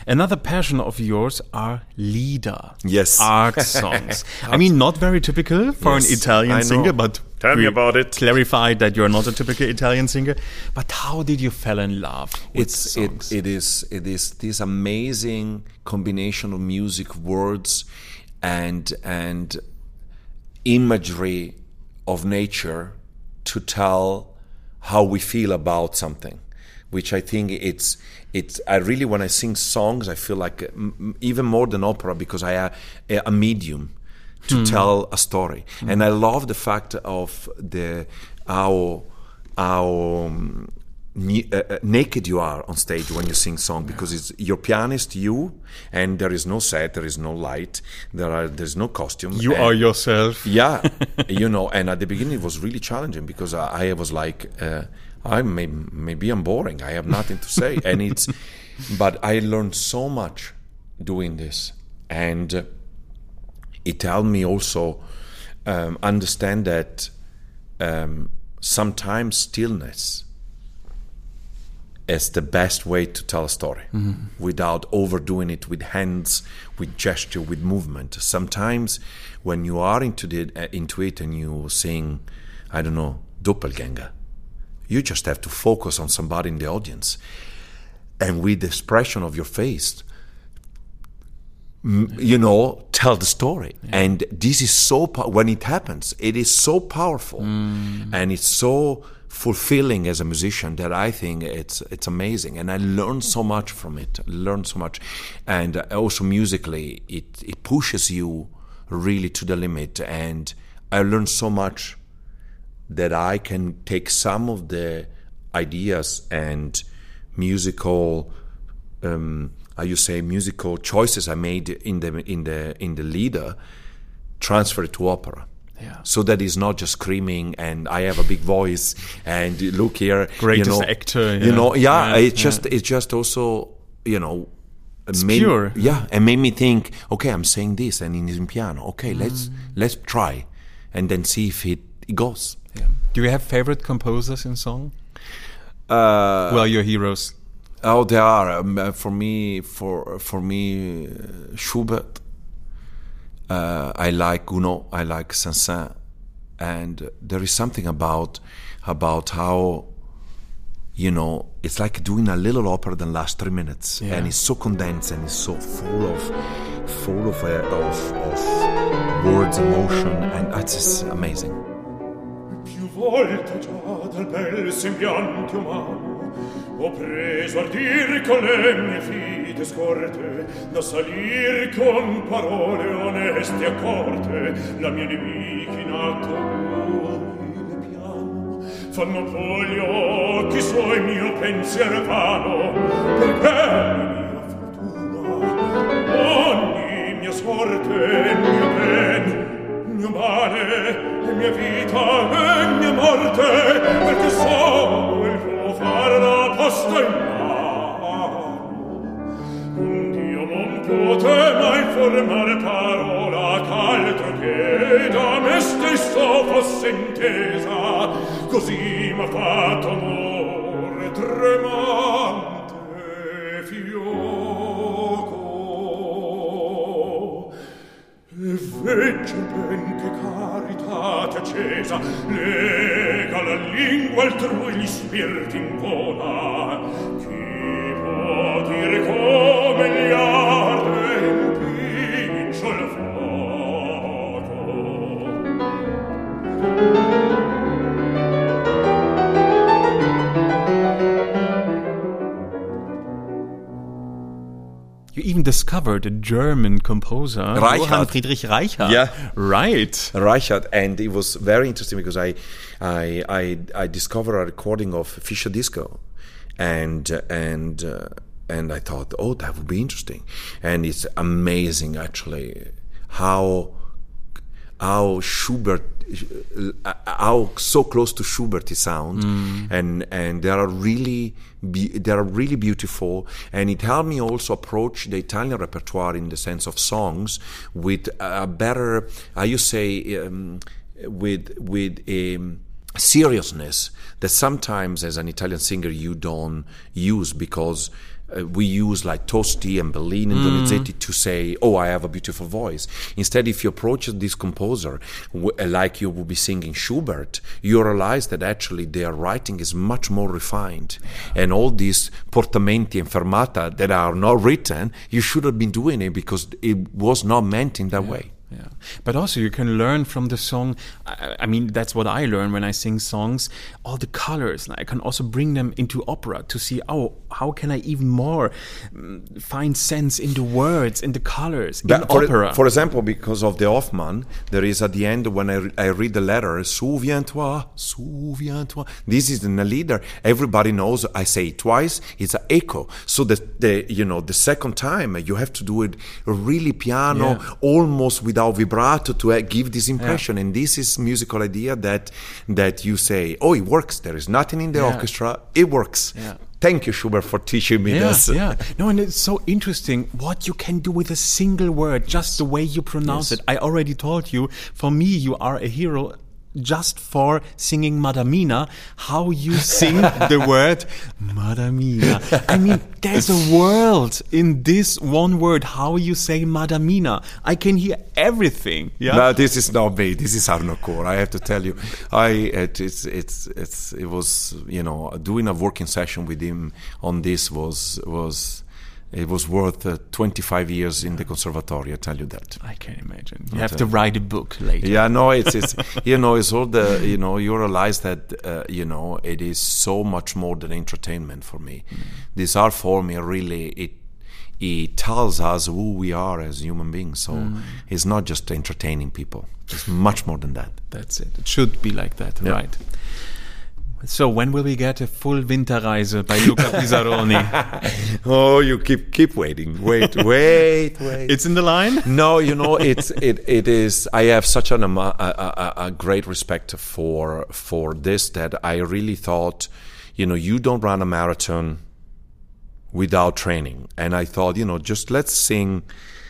Another passion of yours are lieder. Yes. Art songs. I mean, not very typical for Yes, an Italian singer, but Tell me about it. Clarified that you're not a typical Italian singer. But how did you fall in love with it's songs? it, it is it is this amazing combination of music words and and imagery of nature to tell how we feel about something which i think it's it's i really when i sing songs i feel like mm, even more than opera because i have a, a medium to tell a story and i love the fact of the how how um, ne- uh, uh, naked you are on stage when you sing song because it's your pianist you and there is no set there is no light there are there's no costume you and- are yourself. yeah you know and at the beginning it was really challenging because i, I was like uh, i may, maybe i'm boring. I have nothing to say. And it's but i learned so much doing this. And it helped me also um, understand that um, sometimes stillness is the best way to tell a story without overdoing it with hands, with gesture, with movement. Sometimes when you are into, the, uh, into it and you sing, I don't know, doppelganger, you just have to focus on somebody in the audience. And with the expression of your face, m- you know, tell the story. And this is so, when it happens, it is so powerful mm. and it's so fulfilling as a musician that I think it's it's amazing. And I learned so much from it, learned so much. And also musically, it, it pushes you really to the limit. And I learned so much that I can take some of the ideas and musical, um, how you say, musical choices I made in the in the in the Lieder, transfer it to opera. Yeah. So that is not just screaming and I have a big voice and look here, Greatest you know, actor, You yeah. know, yeah, Yeah, it's just it's just also you know. It's made- pure. yeah, and made me think. Okay, I'm saying this, and in piano. Okay, let's Mm. let's try, and then see if it, it goes. Yeah. Do you have favorite composers in song? Uh, well, your heroes. Oh, there are. Um, uh, for me, for for me, uh, Schubert. Uh, I like Gounod. I like Saint-Saëns, and there is something about about how you know it's like doing a little opera that lasts three minutes, Yeah. and it's so condensed and it's so full of full of uh, of, of words, emotion, and it's just amazing. svolta già dal bel sembiante umano ho preso ardir con le mie fide scorte da salir con parole oneste a corte la mia nemichina piano fanno poi gli occhi suoi mio pensiero vano perché mia fortuna ogni mia sorte mio bene mio male, e mia vita, e mia morte, perché so il tuo fare la posta in mano. Dio non pote mai formare parola ch'altro che da me stesso fosse intesa, così m'ha fatto amore tremante fiore. fece ben caritate accesa lega la lingua altrui gli spiriti in gola. Chi può dire come gli altri even discovered a German composer. Johann Friedrich Reichardt. Yeah. Right. Reichardt, and it was very interesting because I, I, I, I discovered a recording of Fischer-Dieskau, and and uh, and I thought, oh, that would be interesting, and it's amazing actually how how Schubert, how so close to Schubert he sounds, and and they are really be, they are really beautiful, and it helped me also approach the Italian repertoire in the sense of songs with a better, how you say, um, with with a seriousness that sometimes as an Italian singer you don't use because uh, we use like Tosti and Bellini and Donizetti to say, "Oh, I have a beautiful voice." Instead, if you approach this composer w- uh, like you would be singing Schubert, you realize that actually their writing is much more refined, and all these portamenti and fermata that are not written, you should have been doing it because it was not meant in that way. Yeah. But also, you can learn from the song. I, I mean, that's what I learn when I sing songs. All the colors. I can also bring them into opera to see, oh, how can I even more mm, find sense in the words, in the colors, in for, opera? for example, because of the Hoffmann, there is at the end when I, I read the letter, Souviens-toi, souviens-toi. This is in the Lieder. Everybody knows. I say it twice. It's an echo. So the, the you know the second time you have to do it really piano, Yeah. almost without vibrato to uh, give this impression. And this is musical idea that that you say, oh, it works. There is nothing in the Yeah. orchestra. It works. Yeah. Thank you, Schubert, for teaching me yeah, this. yeah. No, and it's so interesting what you can do with a single word, just the way you pronounce Yes. it. I already told you, for me, you are a hero just for singing Madamina, how you sing the word Madamina. I mean, there's a world in this one word, how you say Madamina. I can hear everything. Yeah. No, this is not me. This is Harnoncourt. I have to tell you, I it, it's it's it's it was you know doing a working session with him on this was was it was worth uh, 25 years in the conservatory. I tell you that. I can imagine. You have to write a book later. Yeah, no, it's it's you know it's all the you know you realize that uh, you know it is so much more than entertainment for me. This art form really it it tells us who we are as human beings. So it's not just entertaining people. It's much more than that. That's it. It should be like that, Yeah. right? So when will we get a full Winterreise by Luca Pisaroni? Oh, you keep keep waiting. Wait, wait, wait. it's in the line. no, you know, it's it it is. I have such an a, a, a great respect for for this that I really thought, you know, you don't run a marathon without training, and I thought, you know, just let's sing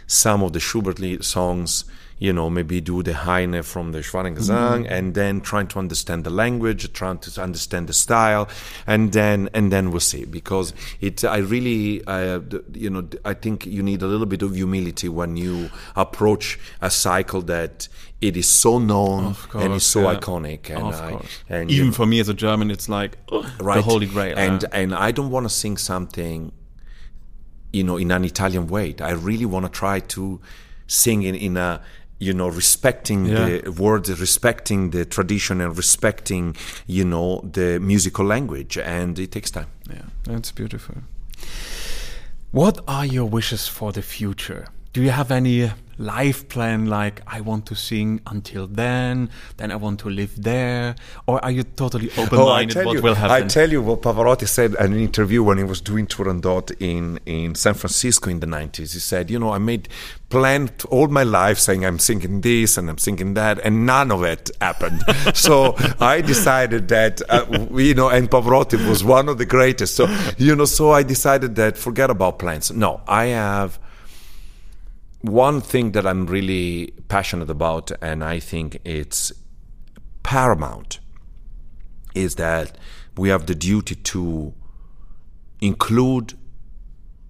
some of the Schubert songs. You know, maybe do the Heine from the Schwanengesang, and then trying to understand the language, trying to understand the style, and then and then we'll see. Because it, I really, uh, you know, I think you need a little bit of humility when you approach a cycle that it is so known and is so yeah. iconic. And of I, course. and you Even know, for me as a German, it's like ugh, the holy grail. And uh, and I don't want to sing something, you know, in an Italian way. I really want to try to sing in, in a you know respecting Yeah. the words, respecting the tradition, and respecting you know the musical language. And it takes time. yeah, that's beautiful. What are your wishes for the future? Do you have any life plan like I want to sing until then, then I want to live there, or are you totally open-minded what you, will happen? I tell you what Pavarotti said in an interview when he was doing Turandot in, in San Francisco in the 90s. He said, You know, I made planned all my life saying I'm singing this and I'm singing that, and none of it happened. so I decided that, uh, you know, and Pavarotti was one of the greatest. So, you know, so I decided that forget about plans. No, I have one thing that I'm really passionate about, and I think it's paramount, is that we have the duty to include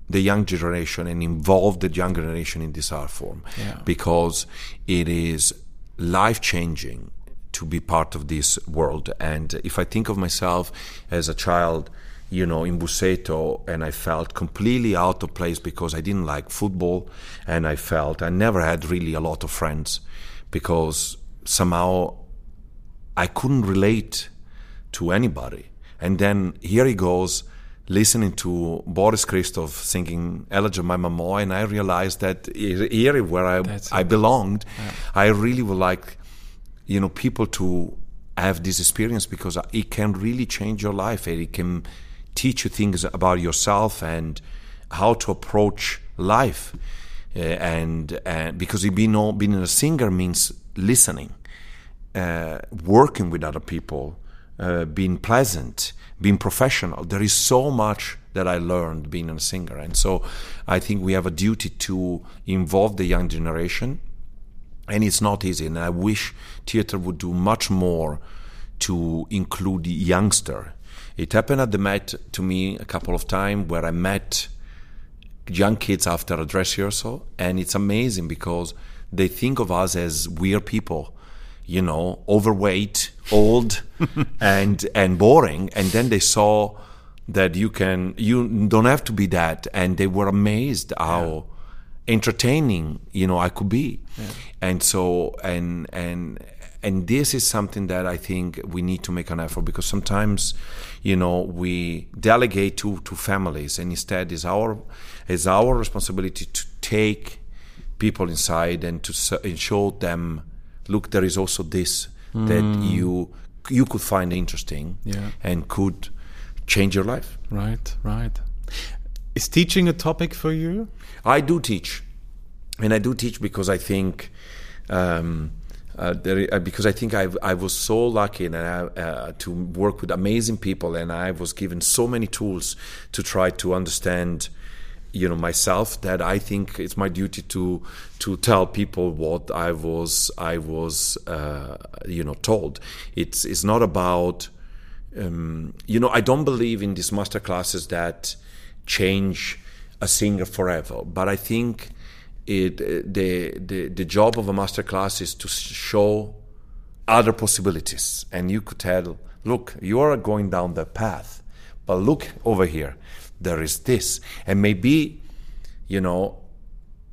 the young generation and involve the young generation in this art form Yeah. because it is life changing to be part of this world. And if I think of myself as a child, you know, in Busseto, and I felt completely out of place because I didn't like football, and I felt I never had really a lot of friends because somehow I couldn't relate to anybody. And then here he goes, listening to Boris Christoff singing Ella giammai m'amò, and I realized that here where I, That's I belonged, I really would like, you know, people to have this experience because it can really change your life and it can teach you things about yourself and how to approach life. Uh, and uh, because being, being a singer means listening uh, working with other people, uh, being pleasant, being professional. There is so much that I learned being a singer, and so I think we have a duty to involve the young generation. And it's not easy, and I wish theater would do much more to include the youngster. It happened at the Met to me a couple of times where I met young kids after a dress rehearsal, and it's amazing because they think of us as weird people, you know, overweight, old, and and boring, and then they saw that you can you don't have to be that, and they were amazed how entertaining you know I could be, and so and and and this is something that I think we need to make an effort because sometimes, you know, we delegate to to families, and instead is our is our responsibility to take people inside and to and show them, look, there is also this that you you could find interesting Yeah. and could change your life. Right, right. Is teaching a topic for you? I do teach, and I do teach because I think um, uh, there, uh, because I think I, I was so lucky and I, uh, to work with amazing people, and I was given so many tools to try to understand, you know, myself. That I think it's my duty to to tell people what I was I was uh, you know told. It's it's not about um, you know I don't believe in these master classes that change a singer forever, but I think it, eh, the, the, the job of a master class is to show other possibilities. And you could tell, look, you are going down the path, but look over here, there is this. And maybe, you know,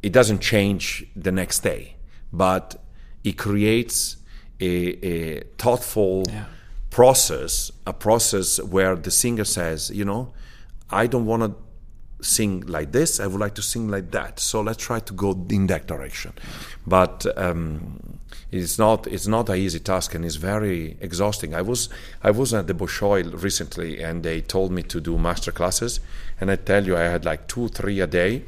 it doesn't change the next day, but it creates a, a thoughtful yeah. process, a process where the singer says, you know, I don't want to sing like this. I would like to sing like that. So let's try to go in that direction. But um, it's not it's not an easy task and it's very exhausting. I was I was at the Bolshoi recently and they told me to do master classes and I tell you I had like two three a day.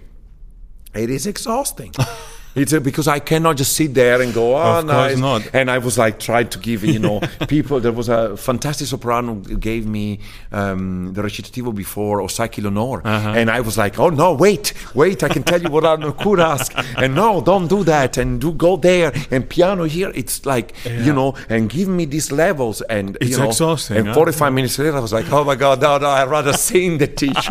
It is exhausting. It's a, because I cannot just sit there and go, oh, of nice. Not. And I was like trying to give, you know, people. There was a fantastic soprano who gave me um, the recitativo before Osaki Leonore, uh-huh. and I was like, oh no, wait, wait, I can tell you what I could ask, and no, don't do that, and do go there, and piano here. It's like, yeah. you know, and give me these levels, and it's you know, exhausting. And huh? 45 minutes later, I was like, oh my god, no, no, I'd rather sing the teach.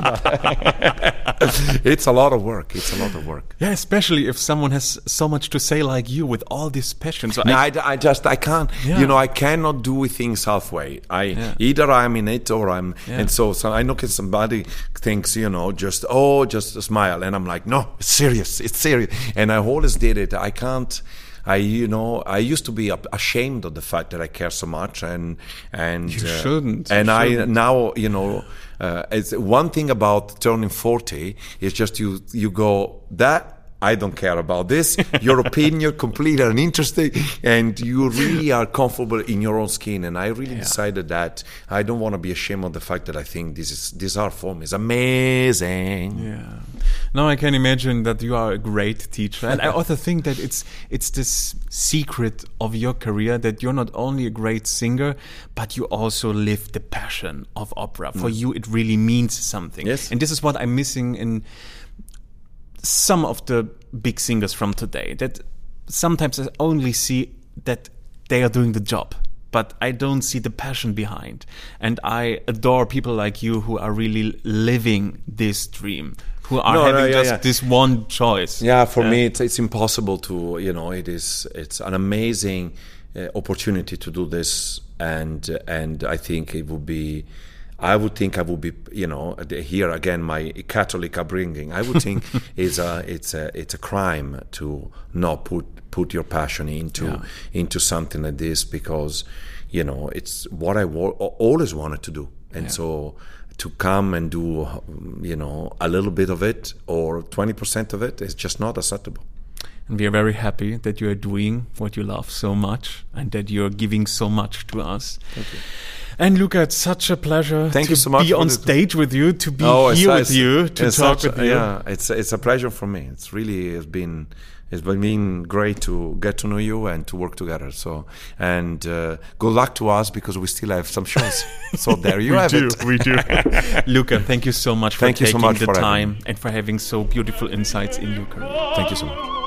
it's a lot of work. It's a lot of work. Yeah, especially if someone has so much to say like you with all this passion. So no, I, I, I just I can't. Yeah. You know, I cannot do things halfway. I yeah. either I'm in it or I'm. Yeah. And so, so I know somebody thinks you know just oh just a smile, and I'm like no, it's serious. It's serious. And I always did it. I can't. I, you know, I used to be ashamed of the fact that I care so much, and and you uh, shouldn't. And you I shouldn't. now, you know, uh, it's one thing about turning forty is just you you go that I don't care about this. Your opinion completely uninteresting, and you really are comfortable in your own skin. And I really yeah. decided that I don't want to be ashamed of the fact that I think this is this art form is amazing. Yeah. Now I can imagine that you are a great teacher, and I also think that it's it's this secret of your career that you're not only a great singer, but you also live the passion of opera. For mm. you, it really means something. Yes. And this is what I'm missing in some of the big singers from today that sometimes I only see that they are doing the job but I don't see the passion behind. And I adore people like you who are really living this dream, who are no, having no, yeah, just yeah. this one choice. Yeah, for yeah. me, it's, it's impossible to, you know, it is, it's an amazing uh, opportunity to do this. And, and I think it would be, I would think I would be, you know, here again my Catholic upbringing. I would think is a it's a it's a crime to not put put your passion into yeah. into something like this because, you know, it's what I wa- always wanted to do, and yeah. so to come and do, you know, a little bit of it or twenty percent of it is just not acceptable. And we are very happy that you are doing what you love so much and that you are giving so much to us. Thank you. And Luca, it's such a pleasure Thank to you so much be on stage with you, to be oh, here with you, to talk such, with you. Yeah, it's it's a pleasure for me. It's really it's been it's been great to get to know you and to work together. So and uh, good luck to us because we still have some shows. so there you we have do, it. We do. Luca, thank you so much for thank taking so much the time having. and for having so beautiful insights in your career. Thank you so much.